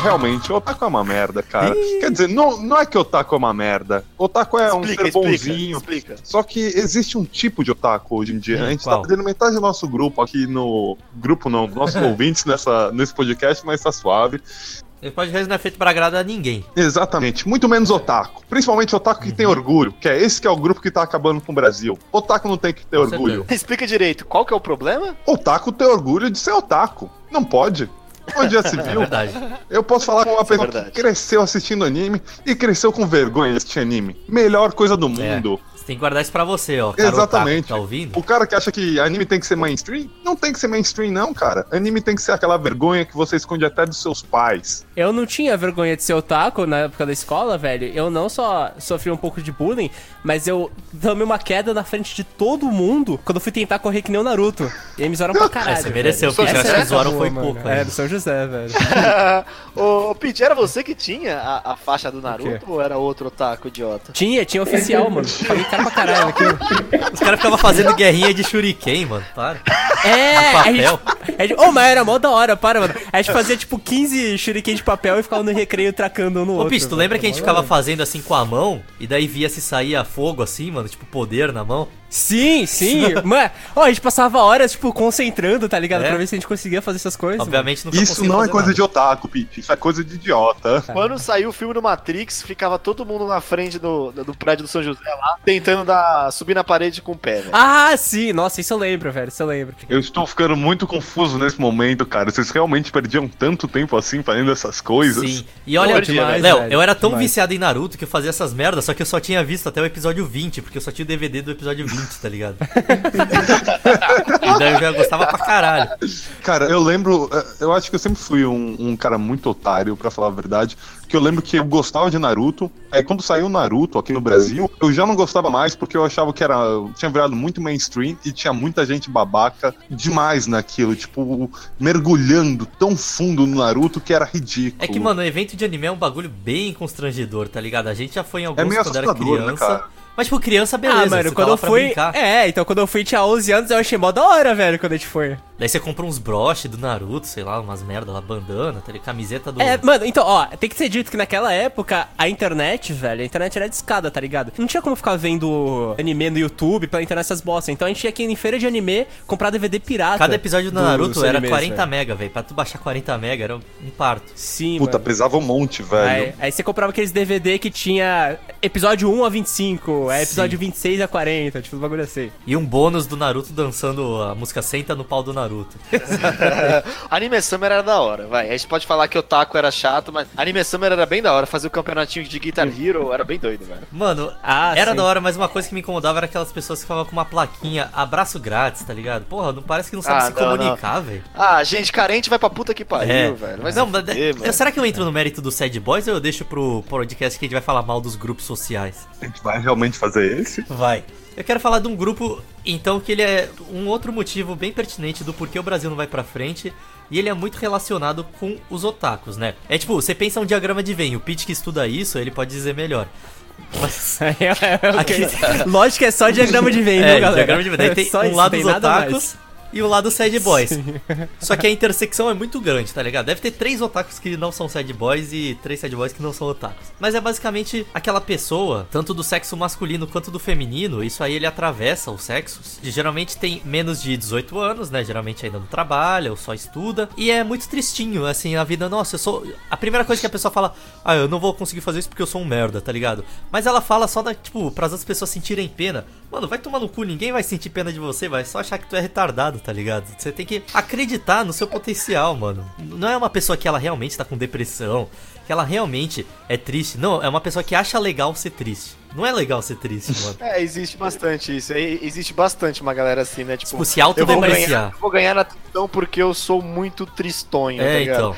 realmente, o otaku é uma merda, cara. Quer dizer, não, não é que o otaku é uma merda. O otaku é um Explica, ser explica, bonzinho. explica. Só que existe um tipo de otaku hoje em dia. Hum, a gente qual? tá perdendo metade do nosso grupo aqui no. Grupo não, dos nossos ouvintes nessa, nesse podcast, mas tá suave. Ele pode não é feito pra agradar ninguém. Exatamente, muito menos otaku. Principalmente otaku que tem orgulho, que é esse que é o grupo que tá acabando com o Brasil. Otaku não tem que ter Com orgulho. Explica direito, qual que é o problema? Otaku tem orgulho de ser otaku. Não pode. Onde já se É viu? verdade. Eu posso falar com uma pessoa que verdade. cresceu assistindo anime e cresceu com vergonha de assistir anime. Melhor coisa do mundo. Tem que guardar isso pra você, ó. cara Exatamente. otaku, Tá ouvindo? O cara que acha que anime tem que ser mainstream, não tem que ser mainstream, não, cara. Anime tem que ser aquela vergonha que você esconde até dos seus pais. Eu não tinha vergonha de ser otaku na época da escola, velho. Eu não só sofri um pouco de bullying, mas eu tomei uma queda na frente de todo mundo quando eu fui tentar correr que nem o Naruto. E aí me zoaram pra caralho. É, você mereceu, velho. porque eu Essa acho que é zoaram foi mano. pouco. É, do São José, velho. ô, ô, Pete, era você que tinha a, a faixa do? Naruto ou era outro otaku idiota? Tinha, tinha oficial, mano. Paguei caro pra caralho aquilo. Os caras ficavam fazendo guerrinha de shuriken, mano. Para. É, a papel. gente, a gente, oh, mas era mó da hora, para, mano. A gente fazia tipo 15 shuriken de papel e ficava no recreio tracando um no Ô, outro. Pisto, tu lembra que a gente ficava fazendo assim com a mão? E daí via se saía fogo assim, mano? Tipo, poder na mão? Sim, sim. Mano, ó, a gente passava horas, tipo, concentrando, tá ligado? É. Pra ver se a gente conseguia fazer essas coisas. Obviamente nunca Isso não é coisa nada. de otaku, Pete. Isso é coisa de idiota. Quando saiu o filme do Matrix, ficava todo mundo na frente do, do prédio do São José lá, tentando dar, subir na parede com o pé, velho. Ah, sim. Nossa, isso eu lembro, velho. Isso eu lembro. Eu estou ficando muito confuso nesse momento, cara. Vocês realmente perdiam tanto tempo assim fazendo essas coisas? Sim. E olha, demais, Léo, velho, eu era tão demais. viciado em Naruto que eu fazia essas merdas, só que eu só tinha visto até o episódio 20, porque eu só tinha o DVD do episódio 20, tá ligado? e daí eu já gostava pra caralho. Cara, eu lembro. eh, Eu acho que eu sempre fui um, um cara muito otário, pra falar a verdade. Que eu lembro que eu gostava de Naruto. Aí quando saiu Naruto aqui no Brasil, eu já não gostava mais porque eu achava que era. Tinha virado muito mainstream e tinha muita gente babaca demais naquilo. Tipo, mergulhando tão fundo no Naruto que era ridículo. É que, mano, evento de anime é um bagulho bem constrangedor, tá ligado? A gente já foi em alguns É meio quando era né, criança. cara? Mas, tipo, criança, beleza. ah, mano, tá quando lá eu fui. É, então quando eu fui tinha 11 anos, eu achei mó da hora, velho, quando a gente foi. Daí você compra uns broches do Naruto, sei lá, umas merda lá, bandana, tá ligado? Camiseta do. É, mano, então, ó, tem que ser dito que naquela época a internet, velho, a internet era discada, tá ligado? Não tinha como ficar vendo anime no YouTube pela internet essas bosta. Então a gente tinha que ir em feira de anime comprar DVD pirata. Cada episódio do Naruto era animes, 40 velho. mega, velho. Pra tu baixar 40 mega era um parto. Sim, Puta, mano. pesava um monte, velho. Aí, aí você comprava aqueles DVD que tinha episódio 1 a 25, é episódio Sim. 26 a 40, tipo, um bagulho assim. E um bônus do Naruto dançando a música Senta no pau do Naruto. Anime Summer era da hora, vai. A gente pode falar que o Taco era chato, mas Anime Summer era bem da hora. Fazer o campeonatinho de Guitar Hero era bem doido, velho. Mano, Ah, era sim. da hora, mas uma coisa que me incomodava era aquelas pessoas que ficavam com uma plaquinha, abraço grátis, tá ligado? Porra, não parece que não sabe Ah, se não, comunicar, velho. Ah, gente, carente vai pra puta que pariu, É, velho. Vai não, mas mano. será que eu entro no mérito do Sad Boys ou eu deixo pro podcast que a gente vai falar mal dos grupos sociais? A gente vai realmente fazer esse? Vai. Eu quero falar de um grupo, então, que ele é um outro motivo bem pertinente do porquê o Brasil não vai pra frente. E ele é muito relacionado com os otakus, né? É tipo, você pensa um diagrama de Venn, o Pete que estuda isso, ele pode dizer melhor. Mas é- é Aqui-? Lógico que é só diagrama de Venn, É, viu, galera? diagrama de Venn. Daí tem Só um lado tem nada otakus mais. E o lado sad boys. Só que a intersecção é muito grande, tá ligado? Deve ter três otakus que não são sad boys e três sad boys que não são otakus. Mas é basicamente aquela pessoa, tanto do sexo masculino quanto do feminino, isso aí ele atravessa os sexos. E geralmente tem menos de 18 anos, né? Geralmente ainda não trabalha ou só estuda. E é muito tristinho, assim, a vida, nossa, eu sou. A primeira coisa que a pessoa fala, ah, eu não vou conseguir fazer isso porque eu sou um merda, tá ligado? Mas ela fala só da, tipo, pras outras pessoas sentirem pena. Mano, vai tomar no cu, ninguém vai sentir pena de você, vai só achar que tu é retardado, tá ligado? Você tem que acreditar no seu potencial, mano. Não é uma pessoa que ela realmente tá com depressão, que ela realmente é triste. Não, é uma pessoa que acha legal ser triste. Não é legal ser triste, mano. É, existe bastante isso. É, existe bastante uma galera assim, né? Tipo, Tipo, se eu vou ganhar, autodepreciar. vou ganhar na tristão porque eu sou muito tristonho, É, tá ligado?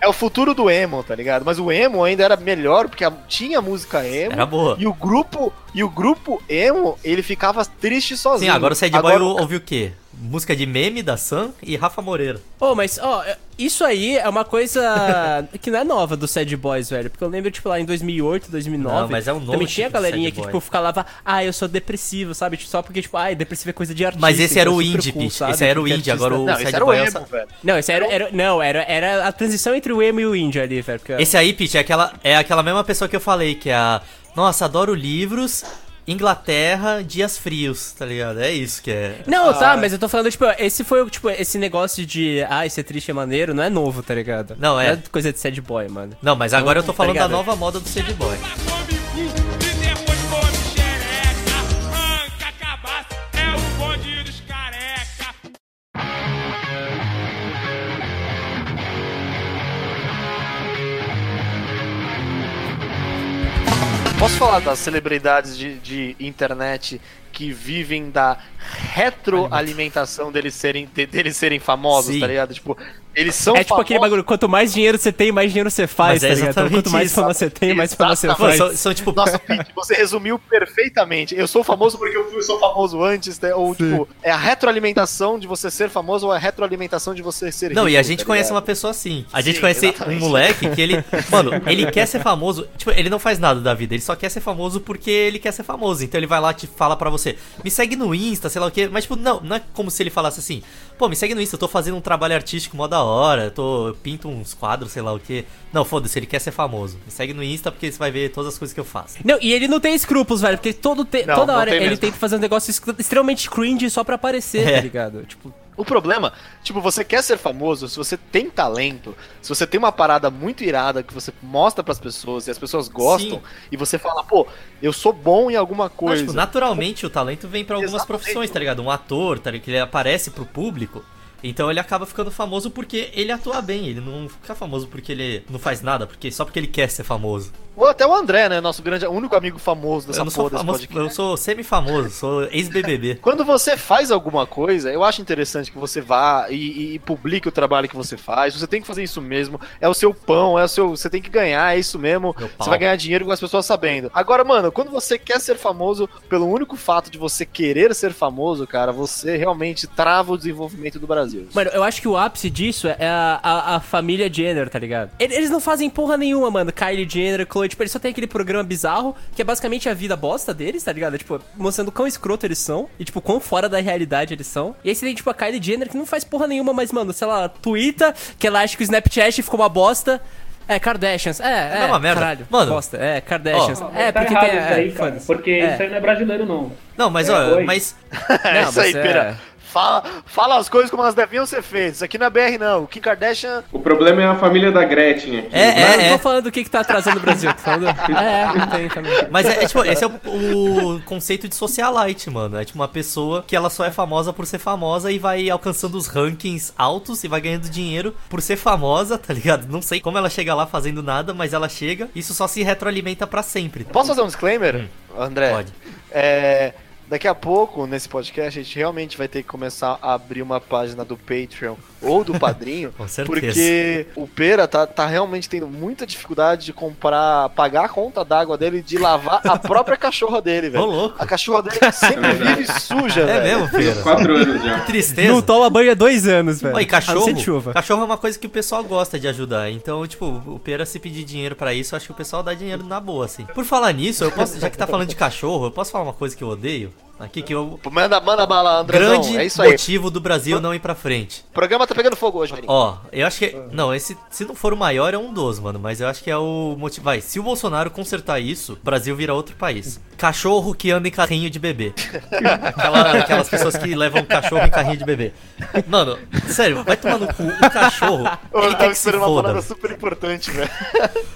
É, é o futuro do emo, tá ligado? Mas o emo ainda era melhor porque tinha música emo. Era boa. E o grupo, e o grupo emo, ele ficava triste Sim, sozinho. agora o Sad Boy Agora- ouviu o quê? Música de meme da Sam e Rafa Moreira. Pô, mas, ó, isso aí é uma coisa que não é nova do Sad Boys, velho. Porque eu lembro, tipo, lá em 2008, 2009. Não, mas é um novo Também tipo tinha de galerinha sad que, tipo, falava, ah, eu sou depressivo, sabe? Tipo, Só porque, tipo, ah, depressivo é coisa de artista. Mas esse era então o é indie, cool, sabe? Esse era o indie, agora o Não, Sad esse era o Boy é emo, o- velho. Não, esse era, era- não, era, era a transição entre o emo e o indie ali, velho. Porque... Esse aí, Pete, é aquela, é aquela mesma pessoa que eu falei, que é a. Nossa, adoro livros, Inglaterra, dias frios, tá ligado? É isso que é. Não, tá, mas eu tô falando, tipo, esse foi, tipo, esse negócio de, ah, ser triste é maneiro, não é novo, tá ligado? Não, é. coisa de sad boy, mano. Não, mas agora eu tô Tá falando da ligado? nova moda do Sad Boy. Posso falar das celebridades de, de internet que vivem da retroalimentação deles serem, de- deles serem famosos, Sim. tá ligado? Tipo, eles são é tipo aquele famosos- bagulho, quanto mais dinheiro você tem, mais dinheiro você faz, Mas é tá ligado? Então, exatamente quanto mais fama você tem, mais fama você faz. são, são tipo. Nossa, Pete, você resumiu perfeitamente. Eu sou famoso porque eu fui- sou famoso antes, né? Ou, tipo, é a retroalimentação de você ser famoso ou é a retroalimentação de você ser Não, rico, e a gente tá conhece uma pessoa assim. A gente Sim, conhece exatamente. um moleque que ele. Mano, ele quer ser famoso. Tipo, ele não faz nada da vida, ele só quer ser famoso porque ele quer ser famoso. Então ele vai lá e te fala pra você, me segue no Insta, sei lá o quê. Mas, tipo, não, não é como se ele falasse assim, pô, me segue no Insta, eu tô fazendo um trabalho artístico mó da hora, eu, tô, eu pinto uns quadros, sei lá o quê. Não, foda-se, ele quer ser famoso. Me segue no Insta porque você vai ver todas as coisas que eu faço. Não, e ele não tem escrúpulos, velho, porque todo te- Não, toda não hora tem ele mesmo. tenta fazer um negócio ex- extremamente cringe só pra aparecer, É. tá ligado? Tipo, O problema, tipo, você quer ser famoso, se você tem talento, se você tem uma parada muito irada que você mostra pras pessoas e as pessoas gostam, Sim. e você fala, pô, eu sou bom em alguma Não, coisa. tipo, naturalmente o talento vem pra algumas Exatamente. profissões, tá ligado? Um ator, tá ligado? Que ele aparece pro público. Então ele acaba ficando famoso porque ele atua bem, ele não fica famoso porque ele não faz nada, porque só porque ele quer ser famoso. Ou até o André, né? Nosso grande, único amigo famoso dessa eu porra desse famoso, podcast. eu sou semi-famoso, sou ex-BBB. Quando você faz alguma coisa, eu acho interessante que você vá e, e- e publique o trabalho que você faz. Você tem que fazer isso mesmo. É o seu pão, é o seu. Você tem que ganhar, é isso mesmo. Você vai ganhar dinheiro com as pessoas sabendo. Agora, mano, quando você quer ser famoso, pelo único fato de você querer ser famoso, cara, você realmente trava o desenvolvimento do Brasil. Mano, eu acho que o ápice disso é a, a, a família Jenner, tá ligado? Ele- Eles não fazem porra nenhuma, mano. Kylie Jenner, Chloe falou, tipo, eles só tem aquele programa bizarro, que é basicamente a vida bosta deles, tá ligado? Tipo, mostrando quão escroto eles são, e tipo, quão fora da realidade eles são. E aí você tem, tipo, a Kylie Jenner, que não faz porra nenhuma, mas, mano, sei lá, twitta, que ela acha que o Snapchat ficou uma bosta. É, Kardashians. É, é. É uma merda. Caralho. Mano. Bosta. É, Kardashians. Não, é, tá porque errado tem. isso É, aí, cara. foda-se. Porque É. isso aí não é brasileiro, não. Não, mas É, ó, oi. mas. É Não, isso aí, Pera. Fala, fala as coisas como elas deviam ser feitas. Isso aqui não é BR, não. Kim Kardashian. O problema é a família da Gretchen aqui. É, Mas eu não é, tô é. falando do que, que tá atrasando o Brasil, tô falando. É, é, tem também. Mas é, é, tipo, esse é o, o conceito de socialite, mano. É tipo uma pessoa que ela só é famosa por ser famosa e vai alcançando os rankings altos e vai ganhando dinheiro por ser famosa, tá ligado? Não sei como ela chega lá fazendo nada, mas ela chega. Isso só se retroalimenta pra sempre. Posso fazer um disclaimer, André? Pode. É, daqui a pouco, nesse podcast, a gente realmente vai ter que começar a abrir uma página do Patreon ou do Padrinho. Com certeza. Porque o Pera tá, tá realmente tendo muita dificuldade de comprar, pagar a conta d'água dele e de lavar a própria cachorra dele, velho. louco. A cachorra dele sempre vive suja, É velho. mesmo, Fez Feira? quatro anos já. Que tristeza. Não toma banho há dois anos, velho. Não cachorro. chuva. Cachorro é uma coisa que o pessoal gosta de ajudar. Então, tipo, o Pera se pedir dinheiro pra isso, eu acho que o pessoal dá dinheiro na boa, assim. Por falar nisso, eu posso, já que tá falando de cachorro, eu posso falar uma coisa que eu odeio? Aqui que eu. Manda, manda bala, Andrezão. Grande é motivo do Brasil não ir pra frente. O programa tá pegando fogo hoje, Marinho. Ó, eu acho que. Não, esse. Se não for o maior, é um dos, mano. Mas eu acho que é o motivo. Vai, se o Bolsonaro consertar isso, o Brasil vira outro país. Cachorro que anda em carrinho de bebê. Aquela- aquelas pessoas que levam cachorro em carrinho de bebê. Mano, sério, vai tomar no cu. O cachorro. Eu Ele tava quer que se foda. palavra super importante, velho.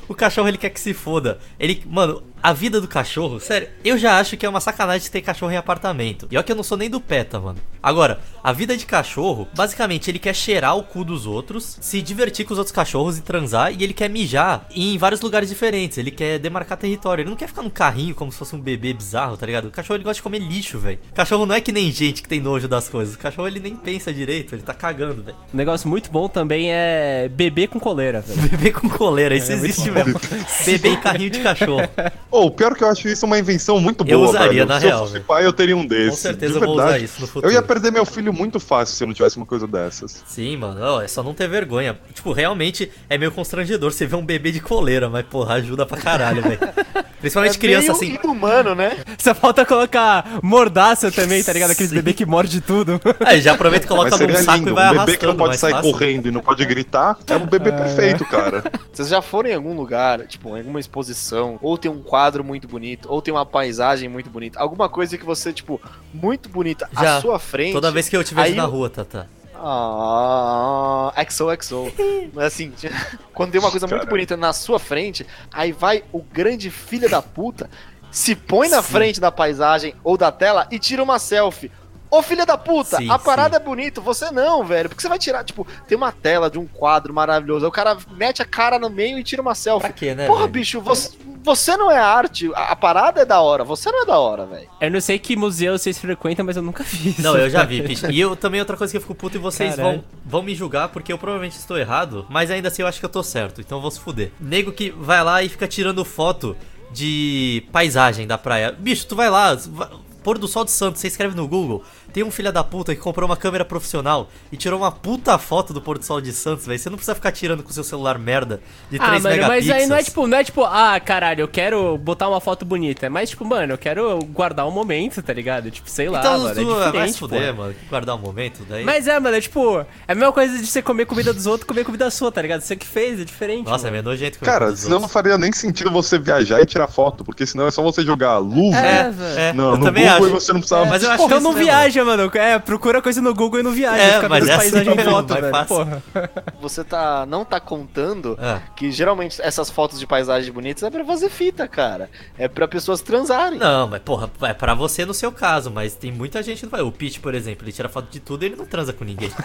O cachorro ele quer que se foda. Ele, mano, a vida do cachorro, sério, eu já acho que é uma sacanagem ter cachorro em apartamento. E olha que eu não sou nem do PETA, mano. Agora, a vida de cachorro, basicamente, ele quer cheirar o cu dos outros, se divertir com os outros cachorros e transar, e ele quer mijar em vários lugares diferentes. Ele quer demarcar território. Ele não quer ficar num carrinho como se fosse um bebê bizarro, tá ligado? O cachorro ele gosta de comer lixo, velho. Cachorro não é que nem gente que tem nojo das coisas. O cachorro ele nem pensa direito, ele tá cagando, velho. Um negócio muito bom também é bebê com coleira, velho. Bebê com coleira, isso existe mesmo. Bebê em carrinho de cachorro. Oh, o pior que eu acho isso uma invenção muito boa, Eu usaria, velho. na Se real, eu pai, eu teria um desse. Com certeza de eu vou usar isso no futuro. Eu ia perder meu filho muito fácil se eu não tivesse uma coisa dessas. Sim, mano, ó, é só não ter vergonha. Tipo, realmente é meio constrangedor você ver um bebê de coleira, mas porra, ajuda pra caralho, velho. Principalmente criança É meio assim. inumano, né? Só falta colocar mordaça também, tá ligado? Aqueles Sim. bebê que morde tudo. Aí já aproveita e coloca num saco lindo. e vai Um bebê que não pode sair fácil. correndo e não pode gritar é um bebê perfeito, cara. Vocês já foram em algum lugar, tipo, em alguma exposição, ou tem um quadro muito bonito, ou tem uma paisagem muito bonita, alguma coisa que você, tipo, muito bonita Já. à sua frente. Toda vez que eu te vejo Aí na eu- rua, Tata. Ah, XOXO. Mas assim, quando tem uma coisa muito Cara. bonita na sua frente, aí vai o grande filho da puta, se põe na Sim. frente da paisagem ou da tela e tira uma selfie. Ô filha da puta, Sim, a parada sim. é bonita, você não, velho. Porque você vai tirar, tipo, tem uma tela de um quadro maravilhoso, aí o cara mete a cara no meio e tira uma selfie. Pra quê, né? Porra, velho? bicho, você, você não é arte, a, a parada é da hora, você não é da hora, velho. Eu não sei que museu vocês frequentam, mas eu nunca vi isso. Não, eu já vi, bicho. E eu também outra coisa que eu fico puto e vocês Caralho. vão, vão me julgar porque eu provavelmente estou errado, mas ainda assim eu acho que eu tô certo, então eu vou se fuder. Nego que vai lá e fica tirando foto de paisagem da praia. Bicho, tu vai lá, pôr do sol de Santos, você escreve no Google, tem um filho da puta que comprou uma câmera profissional e tirou uma puta foto do pôr do sol de Santos, velho. Você não precisa ficar tirando com seu celular merda de 3 Ah, mano, mas megapixels. aí não é tipo, não é tipo, ah, caralho, eu quero botar uma foto bonita. É mais tipo, mano, eu quero guardar um momento, tá ligado? Tipo, sei lá, Então, mano, é tu vai se diferente, fuder, mano. Guardar um momento daí. Mas é, mano, é tipo, é a mesma coisa de você comer comida dos outros, comer comida sua, tá ligado? Você que fez, é diferente. Nossa, é mano. meio nojento. comer Cara, senão não outros. faria nem sentido você viajar e tirar foto, porque senão é só você jogar luva É, É, velho. é, no, eu no também Google acho. e você não precisava. Mas eu acho Então isso não mesmo. Mano. É, procura coisa no Google e não viaja. É, fica mas vendo é as assim foto, velho. fácil. Porra. Você tá, não tá contando Ah. que geralmente essas fotos de paisagens bonitas é pra fazer fita, cara. É pra pessoas transarem. Não, mas porra, é pra você no seu caso, mas tem muita gente que não vai. O Pete, por exemplo, ele tira foto de tudo e ele não transa com ninguém.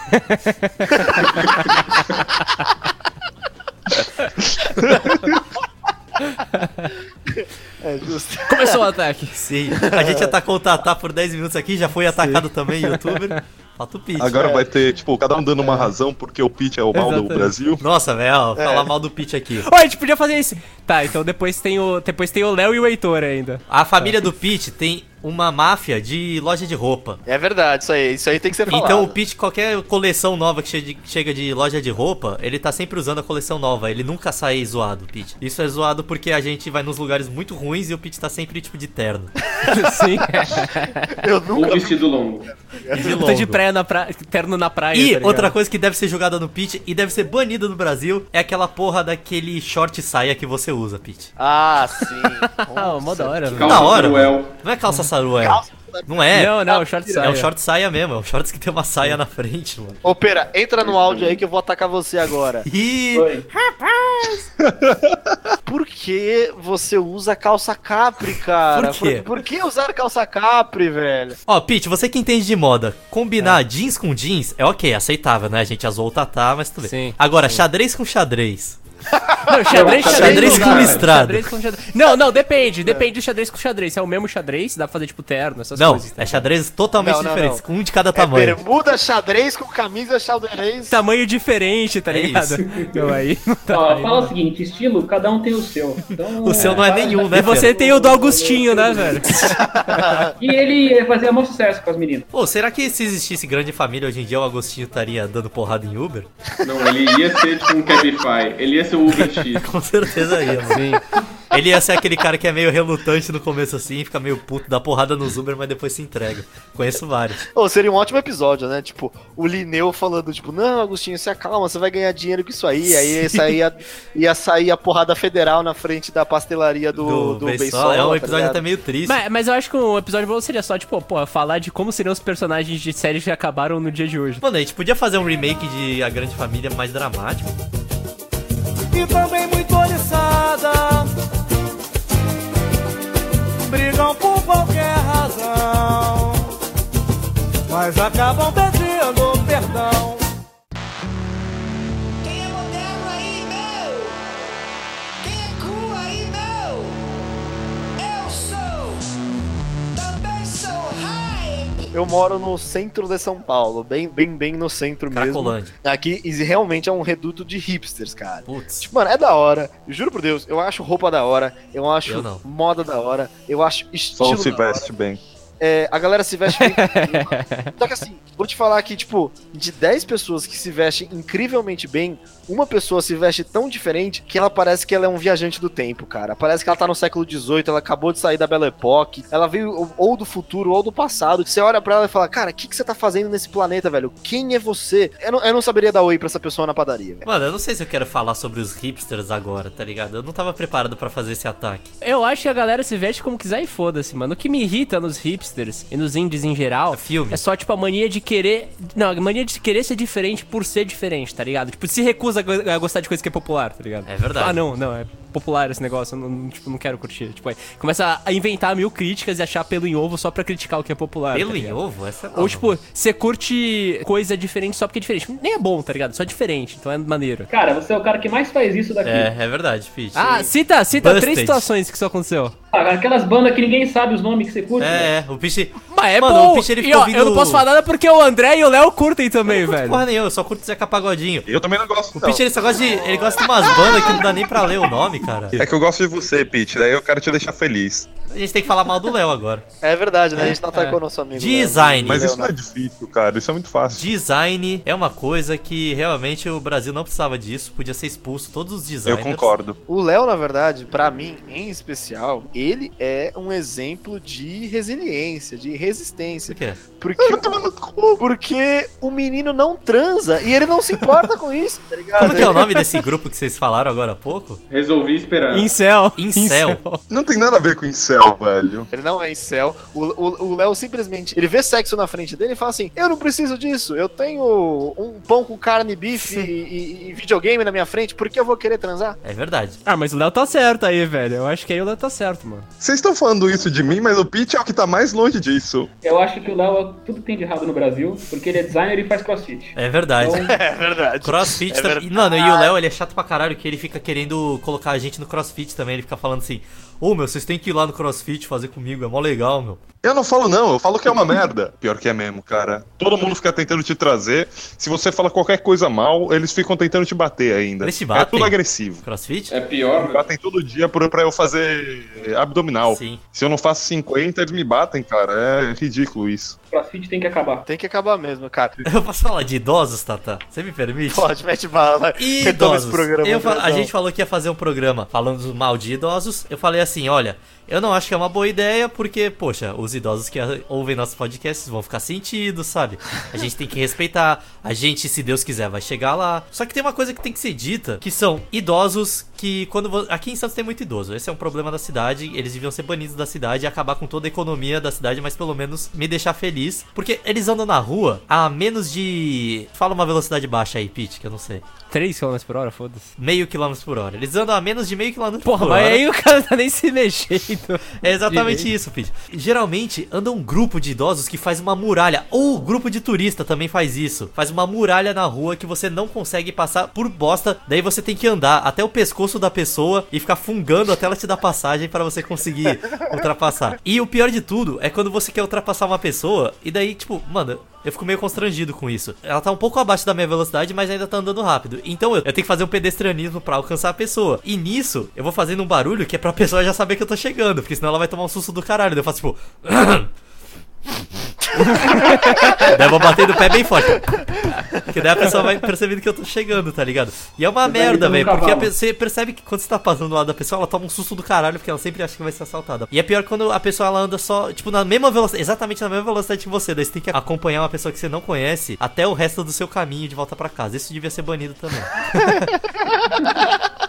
É justo. Começou o ataque. Sim, a gente atacou o Tatá por 10 minutos aqui, já foi atacado também, youtuber. Falta o Pete. Agora É. vai ter, tipo, cada um dando uma razão porque o Pete é o mal do Exatamente. Brasil. Nossa, velho, É. falar mal do Pete aqui. A gente podia fazer isso. Tá, então depois tem o depois tem o Léo e o Heitor ainda. A família do Pete tem uma máfia de loja de roupa. É verdade, isso aí. Isso aí tem que ser falado. Então o Pete, qualquer coleção nova que chega de loja de roupa, ele tá sempre usando a coleção nova. Ele nunca sai zoado, Pete. Isso é zoado porque a gente vai nos lugares muito ruins e o Pete tá sempre tipo de terno. Sim. Eu Ou nunca vi vestido longo. E de Tô de longo. Praia na praia, terno na praia. E tá outra coisa que deve ser jogada no Pete e deve ser banida no Brasil é aquela porra daquele short saia que você usa, Pete. Ah, sim. Ah, mó da hora, velho. Calça Da hora, Saruel. Não é calça saruel. Não é. Não, não, short É saia. um short saia mesmo, é um shorts que tem uma saia na frente, mano. Ô, Pera, entra no áudio aí que eu vou atacar você agora. E Oi. Por que você usa calça capri, cara? Por quê? Por, por que usar calça capri, velho? Ó, Pete, você que entende de moda, combinar jeans com jeans é ok, aceitável, né? A gente azul o tatá, mas tudo bem. Sim, Agora, xadrez com xadrez. Não, xadrez, Não, xadrez, xadrez não com listrado. Não, não, depende. Depende do xadrez com xadrez. Se é o mesmo xadrez, dá pra fazer tipo terno, essas não, coisas. tá é xadrez totalmente Não, não, diferentes, não. com um de cada É tamanho. bermuda xadrez com camisa xadrez. Tamanho diferente, tá É ligado? Não, aí não dá, Ó, aí fala não o seguinte, estilo, cada um tem o seu. Então, O seu não é nenhum, né, E você tem o do Augustinho, né, velho? E ele fazia maior sucesso com as meninas. Pô, será que se existisse grande família hoje em dia o Agostinho estaria dando porrada em Uber? Não, ele ia ser tipo um Cabify. Ele ia ser o Uber X. Com certeza ia, mano. Ele ia ser aquele cara que é meio relutante no começo assim, fica meio puto, dá porrada nos Uber, mas depois se entrega. Conheço vários. Ô, seria um ótimo episódio, né? Tipo, o Lineu falando, tipo, não, Agostinho, se acalma, você vai ganhar dinheiro com isso aí. Aí ia sair a, ia sair a porrada federal na frente da pastelaria do, do. Beisola, É um tá episódio ligado? até meio triste. Mas, mas eu acho que um episódio bom seria só, tipo, pô, falar de como seriam os personagens de séries que acabaram no dia de hoje. Mano, a gente podia fazer um remake de A Grande Família mais dramático. E também muito oriçada. Brigam por qualquer razão, mas acabam pedindo perdão. Eu moro no centro de São Paulo, bem, bem, bem no centro mesmo. Cracolândia. Aqui e realmente é um reduto de hipsters, cara. Putz. Tipo, mano, é da hora. Juro por Deus, eu acho roupa da hora, eu acho Eu moda da hora, eu acho Só estilo se da hora. veste bem. É, a galera se veste bem. Só que assim, vou te falar que, tipo, de 10 pessoas que se vestem incrivelmente bem, uma pessoa se veste tão diferente que ela parece que ela é um viajante do tempo, cara. Parece que ela tá no século XVIII, ela acabou de sair da Belle Époque, ela veio ou- do futuro ou do passado. Você olha pra ela e fala, cara, o que, que você tá fazendo nesse planeta, velho? Quem é você? Eu não, eu não saberia dar oi pra essa pessoa na padaria, velho. Mano, eu não sei se eu quero falar sobre os hipsters agora, tá ligado? Eu não tava preparado pra fazer esse ataque. Eu acho que a galera se veste como quiser e foda-se, mano. O que me irrita nos hipsters e nos indies em geral É filme. é só, tipo, a mania de querer. Não, a mania de querer ser diferente por ser diferente, tá ligado? Tipo, se recusa a go- a gostar de coisa que é popular, tá ligado? É verdade. Ah, não, não, é popular esse negócio, eu não, tipo, não quero curtir. Tipo, aí começa a inventar mil críticas e achar pelo em ovo só pra criticar o que é popular. Pelo tá em ovo? Essa é Ou, tipo, você curte coisa diferente só porque é diferente. Nem é bom, tá ligado? Só diferente, então é maneiro. Cara, você é o cara que mais faz isso daqui. É, é verdade, Pete. Ah, cita, cita Busted. três situações que isso aconteceu. Ah, Aquelas bandas que ninguém sabe os nomes que você curte. né? É, é, o Pete. Mas é Mano, bom. o Pete ele e ficou ó, ouvindo... eu não posso falar nada porque o André e o Léo curtem também, Eu não curto velho. porra nenhuma, eu só curto Zeca Pagodinho. Eu também não gosto, O não. Pete ele só gosta de. Ele gosta de umas bandas que não dá nem pra ler o nome, cara. É que eu gosto de você, Pete, daí eu quero te deixar feliz. A gente tem que falar mal do Léo agora. É verdade, né? A gente não atacou é. nosso amigo. Design. Mas isso não é né? difícil, cara. Isso é muito fácil. Design é uma coisa que realmente o Brasil não precisava disso, podia ser expulso todos os Eu designers. concordo. O Léo, na verdade, pra mim, em especial, ele é um exemplo de resiliência, de resistência. Por quê? Porque, porque o menino não transa e ele não se importa com isso, tá ligado? Como que é o nome desse grupo que vocês falaram agora há pouco? Resolvi esperar. Incel. Incel. Não tem nada a ver com incel, velho. Ele não é incel. O o- o Léo simplesmente. Ele vê sexo na frente dele e fala assim: Eu não preciso disso. Eu tenho um pão com carne, bife e, e- e videogame na minha frente. Por que eu vou querer transar? É verdade. Ah, mas o Léo tá certo aí, velho. Eu acho que aí o Léo tá certo, mano. Vocês estão falando isso de mim, mas o Pete é o que tá mais longe disso. Eu acho que o Léo é tudo que tem de errado no Brasil, porque ele é designer e faz crossfit. É verdade. Então, É verdade. Crossfit É também. verdade. Mano, e o Léo, ele é chato pra caralho que ele fica querendo colocar a gente no crossfit também. Ele fica falando assim: Ô, meu, vocês têm que ir lá no CrossFit fazer comigo, é mó legal, meu. Eu não falo não, eu falo que é uma merda. Pior que é mesmo, cara. Todo mundo fica tentando te trazer. Se você fala qualquer coisa mal, eles ficam tentando te bater ainda. Eles te É batem? tudo agressivo. CrossFit? É pior, Me né? batem todo dia pra eu fazer abdominal. Sim. Se eu não faço 50, eles me batem, cara. É ridículo isso. CrossFit tem que acabar. Tem que acabar mesmo, cara. Eu posso falar de idosos, Tata? Você me permite? Pode, mete bala. Idosos. esse programa. Eu a gente falou que ia fazer um programa falando mal de idosos. Eu falei assim: olha, eu não acho que é uma boa ideia, porque, poxa, os idosos que ouvem nossos podcasts vão ficar sentidos, sabe? A gente tem que respeitar. A gente, se Deus quiser, vai chegar lá. Só que tem uma coisa que tem que ser dita: que são idosos que, quando. Aqui em Santos tem muito idoso. Esse é um problema da cidade. Eles deviam ser banidos da cidade e acabar com toda a economia da cidade, mas pelo menos me deixar feliz. Porque eles andam na rua a menos de. Fala uma velocidade baixa aí, Pete, que eu não sei. 3 km por hora, foda-se. Meio quilômetro por hora. Eles andam a menos de meio quilômetro Porra, por mas hora. aí o cara tá nem se mexendo. É exatamente Direito. isso, Pete. Geralmente anda um grupo de idosos que faz uma muralha. Ou grupo de turista também faz isso. Faz uma muralha na rua que você não consegue passar por bosta. Daí você tem que andar até o pescoço da pessoa e ficar fungando até ela te dar passagem para você conseguir ultrapassar. E o pior de tudo é quando você quer ultrapassar uma pessoa e daí, tipo, mano, eu fico meio constrangido com isso. Ela tá um pouco abaixo da minha velocidade, mas ainda tá andando rápido. Então eu, tenho que fazer um pedestrianismo pra alcançar a pessoa. E nisso, eu vou fazendo um barulho que é pra pessoa já saber que eu tô chegando, porque senão ela vai tomar um susto do caralho. Eu faço tipo. daí eu vou bater no pé bem forte. Porque daí a pessoa vai percebendo que eu tô chegando, tá ligado? E é uma Você merda, velho. Porque a você percebe que quando você tá passando do lado da pessoa, ela toma um susto do caralho, porque ela sempre acha que vai ser assaltada. E é pior quando a pessoa ela anda só, tipo, na mesma velocidade, exatamente na mesma velocidade que você. Daí você tem que acompanhar uma pessoa que você não conhece até o resto do seu caminho de volta pra casa. Isso devia ser banido também.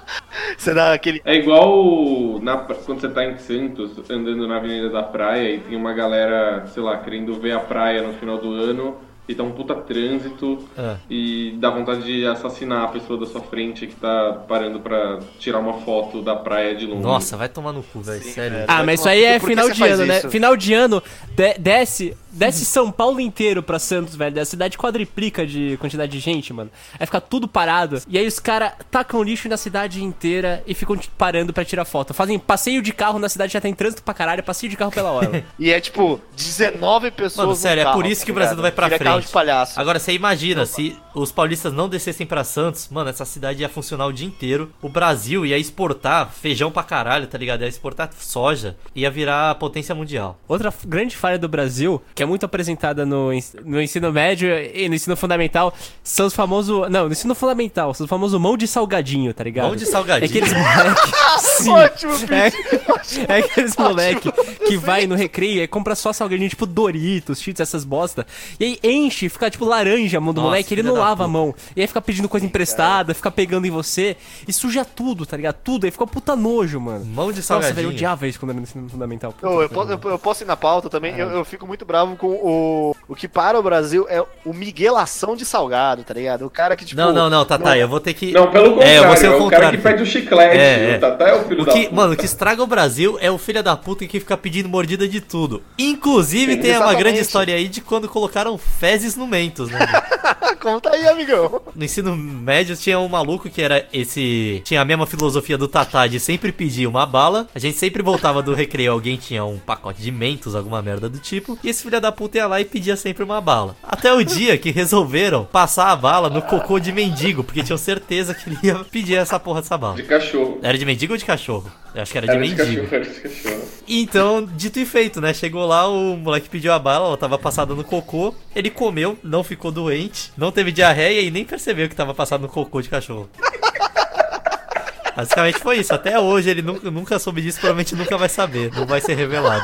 Você dá aquele. É igual na, quando você tá em Santos, andando na Avenida da Praia e tem uma galera, sei lá, querendo ver a praia no final do ano e tá um puta trânsito É. e dá vontade de assassinar a pessoa da sua frente que tá parando pra tirar uma foto da praia de longe. Nossa, vai tomar no cu, velho. Sério. Ah, mas isso aí é final de ano, né? isso? Final de ano, de- desce, desce São Paulo inteiro pra Santos, velho. A cidade quadriplica de quantidade de gente, mano. Aí fica tudo parado. E aí os caras tacam lixo na cidade inteira e ficam parando pra tirar foto. Fazem passeio de carro na cidade, já tem trânsito pra caralho, passeio de carro pela hora. E é tipo, 19 pessoas. Mano, no sério, é carro, por isso que o tá Brasil não vai pra carro frente. de palhaço. Agora, você imagina, se os paulistas não descessem pra Santos, mano, essa cidade ia funcionar o dia inteiro. O Brasil ia exportar feijão pra caralho, tá ligado? Ia exportar soja, ia virar potência mundial. Outra grande falha do Brasil, que é muito apresentada no, no ensino médio e no ensino fundamental, são os famosos. Não, no ensino fundamental, são os famosos mão de salgadinho, tá ligado? Mão de salgadinho? É aqueles moleque. Sim. Ótimo, É, é aqueles moleque que vai no recreio e compra só salgadinho, tipo Doritos, Cheetos, essas bosta. E aí enche, fica tipo laranja a mão do Nossa, moleque, ele não da lava a puta. mão. E aí fica pedindo coisa emprestada, fica pegando em você e suja tudo, tá ligado? Tudo. Aí fica um puta nojo, mano. Mão de Nossa, salgadinho. velho, eu odiava isso quando era no ensino fundamental. Eu, eu, posso, eu, eu posso ir na pauta também. Eu, eu fico muito bravo com o. O que para o Brasil é o miguelação de salgado, tá ligado? O cara que, tipo. Não, não, não, Tata, eu vou ter que. Não, pelo contrário, É, é, eu vou ser o o cara contrário. que pede o chiclete. É, é. O Tatá é o filho O da que, puta. mano, o que estraga o Brasil é o filho da puta que fica pedindo mordida de tudo. Inclusive, Sim, tem uma exatamente. grande história aí de quando colocaram fezes no Mentos, né? Conta aí, amigão. No ensino médio tinha um maluco que era esse. Tinha a mesma filosofia do Tatá de sempre pedir uma bala. A gente sempre voltava do recreio, alguém tinha um pacote de mentos, alguma merda do tipo. E esse filho da puta ia lá e pedia sempre uma bala. Até o dia que resolveram passar a bala no cocô de mendigo, porque tinham certeza que ele ia pedir essa porra dessa bala. De cachorro. Era de mendigo ou de cachorro? Eu acho que era de Era de mendigo. Cachorro, cachorro. Então, dito e feito, né? Chegou lá, o moleque pediu a bala, ela tava passada no cocô. Ele comeu, não ficou doente, não teve diarreia e nem percebeu que tava passado no cocô de cachorro. Basicamente foi isso. Até hoje ele nunca, nunca soube disso, provavelmente nunca vai saber. Não vai ser revelado.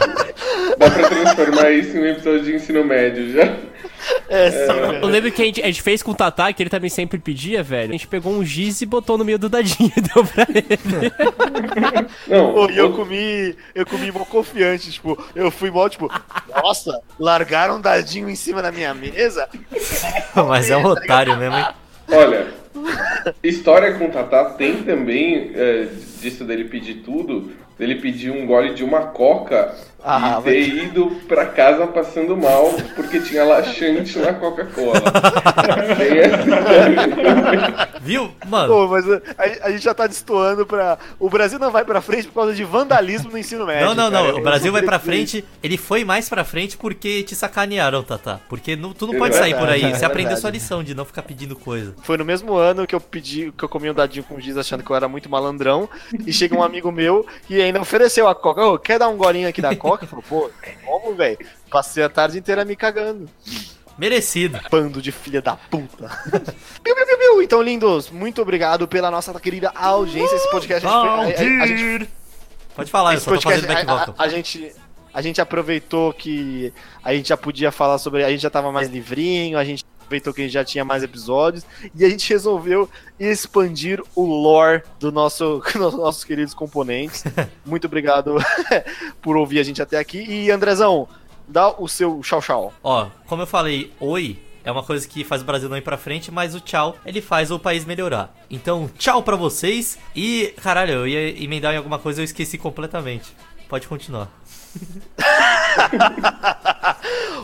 Dá pra transformar isso em um episódio de ensino médio já. É, sim, Eu velho. lembro que a gente, a gente fez com o Tatá, que ele também sempre pedia, velho. A gente pegou um giz e botou no meio do dadinho e deu pra ele. Não, Pô, e eu o- comi, eu comi mó confiante, tipo, eu fui mó, tipo, nossa, largaram um dadinho em cima da minha mesa? Mas é um otário mesmo, hein? Olha, história com o Tatá tem também é, disso dele pedir tudo. Ele pedir um gole de uma coca Ah, e ter ido pra casa passando mal porque tinha laxante na Coca-Cola. Viu? Mano, Pô, mas uh, a, a gente já tá destoando pra. O Brasil não vai pra frente por causa de vandalismo no ensino médio. não, não, cara. não. O Brasil vai pra frente. Ele foi mais pra frente porque te sacanearam, Tata. Porque não- tu não É pode sair por aí. Você é aprendeu sua lição de não ficar pedindo coisa. Foi no mesmo ano que eu pedi, que eu comi um dadinho com giz achando que eu era muito malandrão. E chega um amigo meu e ainda ofereceu a coca. Ô, quer dar um golinho aqui da coca? Falou, pô, como, velho? Passei a tarde inteira me cagando. Merecido. Bando de filha da puta. piu, piu, piu, piu. Então, lindos, muito obrigado pela nossa querida audiência. Esse podcast a gente, a- a- gente Pode falar, eu Esse tô podcast, a- a gente, a gente aproveitou que a gente já podia falar sobre. A gente já tava mais livrinho, a gente aproveitou que a gente já tinha mais episódios e a gente resolveu expandir o lore do nosso, dos nossos queridos componentes. Muito obrigado por ouvir a gente até aqui. E Andrezão, dá o seu tchau tchau. Ó, como eu falei, oi é uma coisa que faz o Brasil não ir pra frente, mas o tchau, ele faz o país melhorar. Então, tchau pra vocês e, caralho, eu ia emendar em alguma coisa e eu esqueci completamente. Pode continuar.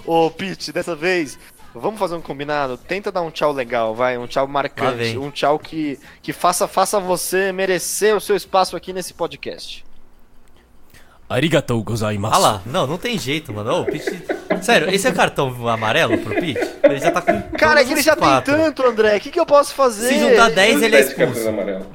Ô, Pete, dessa vez. Vamos fazer um combinado? Tenta dar um tchau legal, vai, um tchau marcante, um tchau que, que faça, faça você merecer o seu espaço aqui nesse podcast. Arigatou gozaimasu. Ah lá, não, não tem jeito, mano. Ô, o Pete... Sério, esse é cartão amarelo pro Pete? Ele já tá com. Cara, é que ele já quatro. tem tanto, André. O que, que eu posso fazer? Se juntar 10, ele é cartões expulso.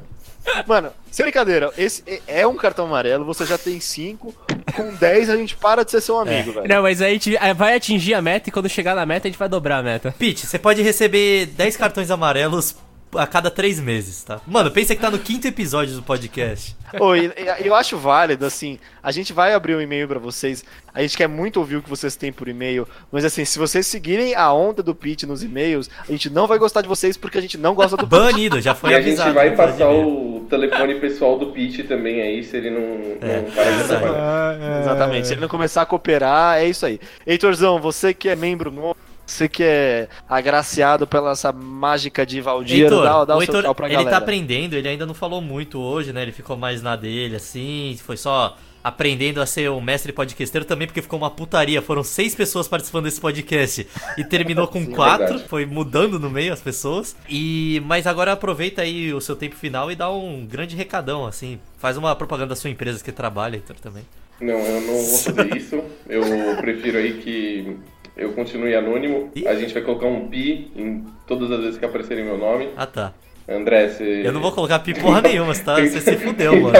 Mano, sem brincadeira, esse é- é um cartão amarelo, você já tem 5. Com 10 a gente para de ser seu amigo, velho. Não, mas aí a gente eh, vai atingir a meta e quando chegar na meta a gente vai dobrar a meta. Pete, você pode receber 10 cartões amarelos a cada 3 meses, tá? Mano, pensa que tá no quinto episódio do podcast. E- eu acho válido, assim, a gente vai abrir um e-mail pra vocês, a gente quer muito ouvir o que vocês têm por e-mail, mas assim, se vocês seguirem a onda do Pete nos e-mails, a gente não vai gostar de vocês porque a gente não gosta do Pete. Banido, já foi e a avisado. gente vai passar o telefone pessoal do Pete também aí, se ele não, É, não parar de é trabalhar. Exatamente, se ele não começar a cooperar, é isso aí. Heitorzão, você que é membro novo, você que é agraciado pela essa mágica de Valdir, Heitor, dá, dá o o seu Heitor, tchau pra ele galera. tá aprendendo, ele ainda não falou muito hoje, né? Ele ficou mais na dele, assim, foi só aprendendo a ser um mestre podcasteiro também, porque ficou uma putaria. Foram seis pessoas participando desse podcast e terminou com Sim, quatro, verdade. foi mudando no meio as pessoas. E Mas agora aproveita aí o seu tempo final e dá um grande recadão, assim. Faz uma propaganda da sua empresa que trabalha, Heitor, também. Não, eu não vou fazer isso. Eu prefiro aí que eu continue anônimo. Ih. A gente vai colocar um pi em todas as vezes que aparecerem meu nome. Ah, tá. André, você. Eu não vou colocar pi porra nenhuma, você, tá, você se fudeu, mano.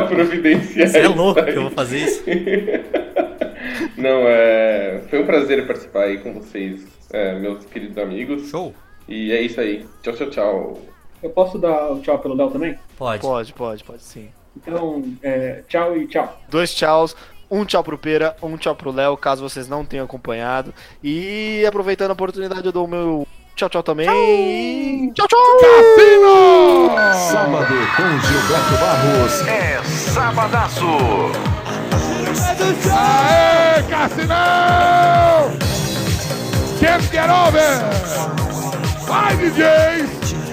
Você é louco que eu vou fazer isso. Não, é. Foi um prazer participar aí com vocês, é, meus queridos amigos. Show. E é isso aí. Tchau, tchau, tchau. Eu posso dar o tchau pelo Léo também? Pode. Pode, pode, pode sim. Então, é, tchau e tchau. Dois tchauz, um tchau pro Pera, um tchau pro Léo, caso vocês não tenham acompanhado. E aproveitando a oportunidade, eu dou o meu tchau, tchau também. Tchau, tchau! Sábado com Gilberto Barros é Sabadaço. Aê, Cassinão! Can't get over! Vai, DJ!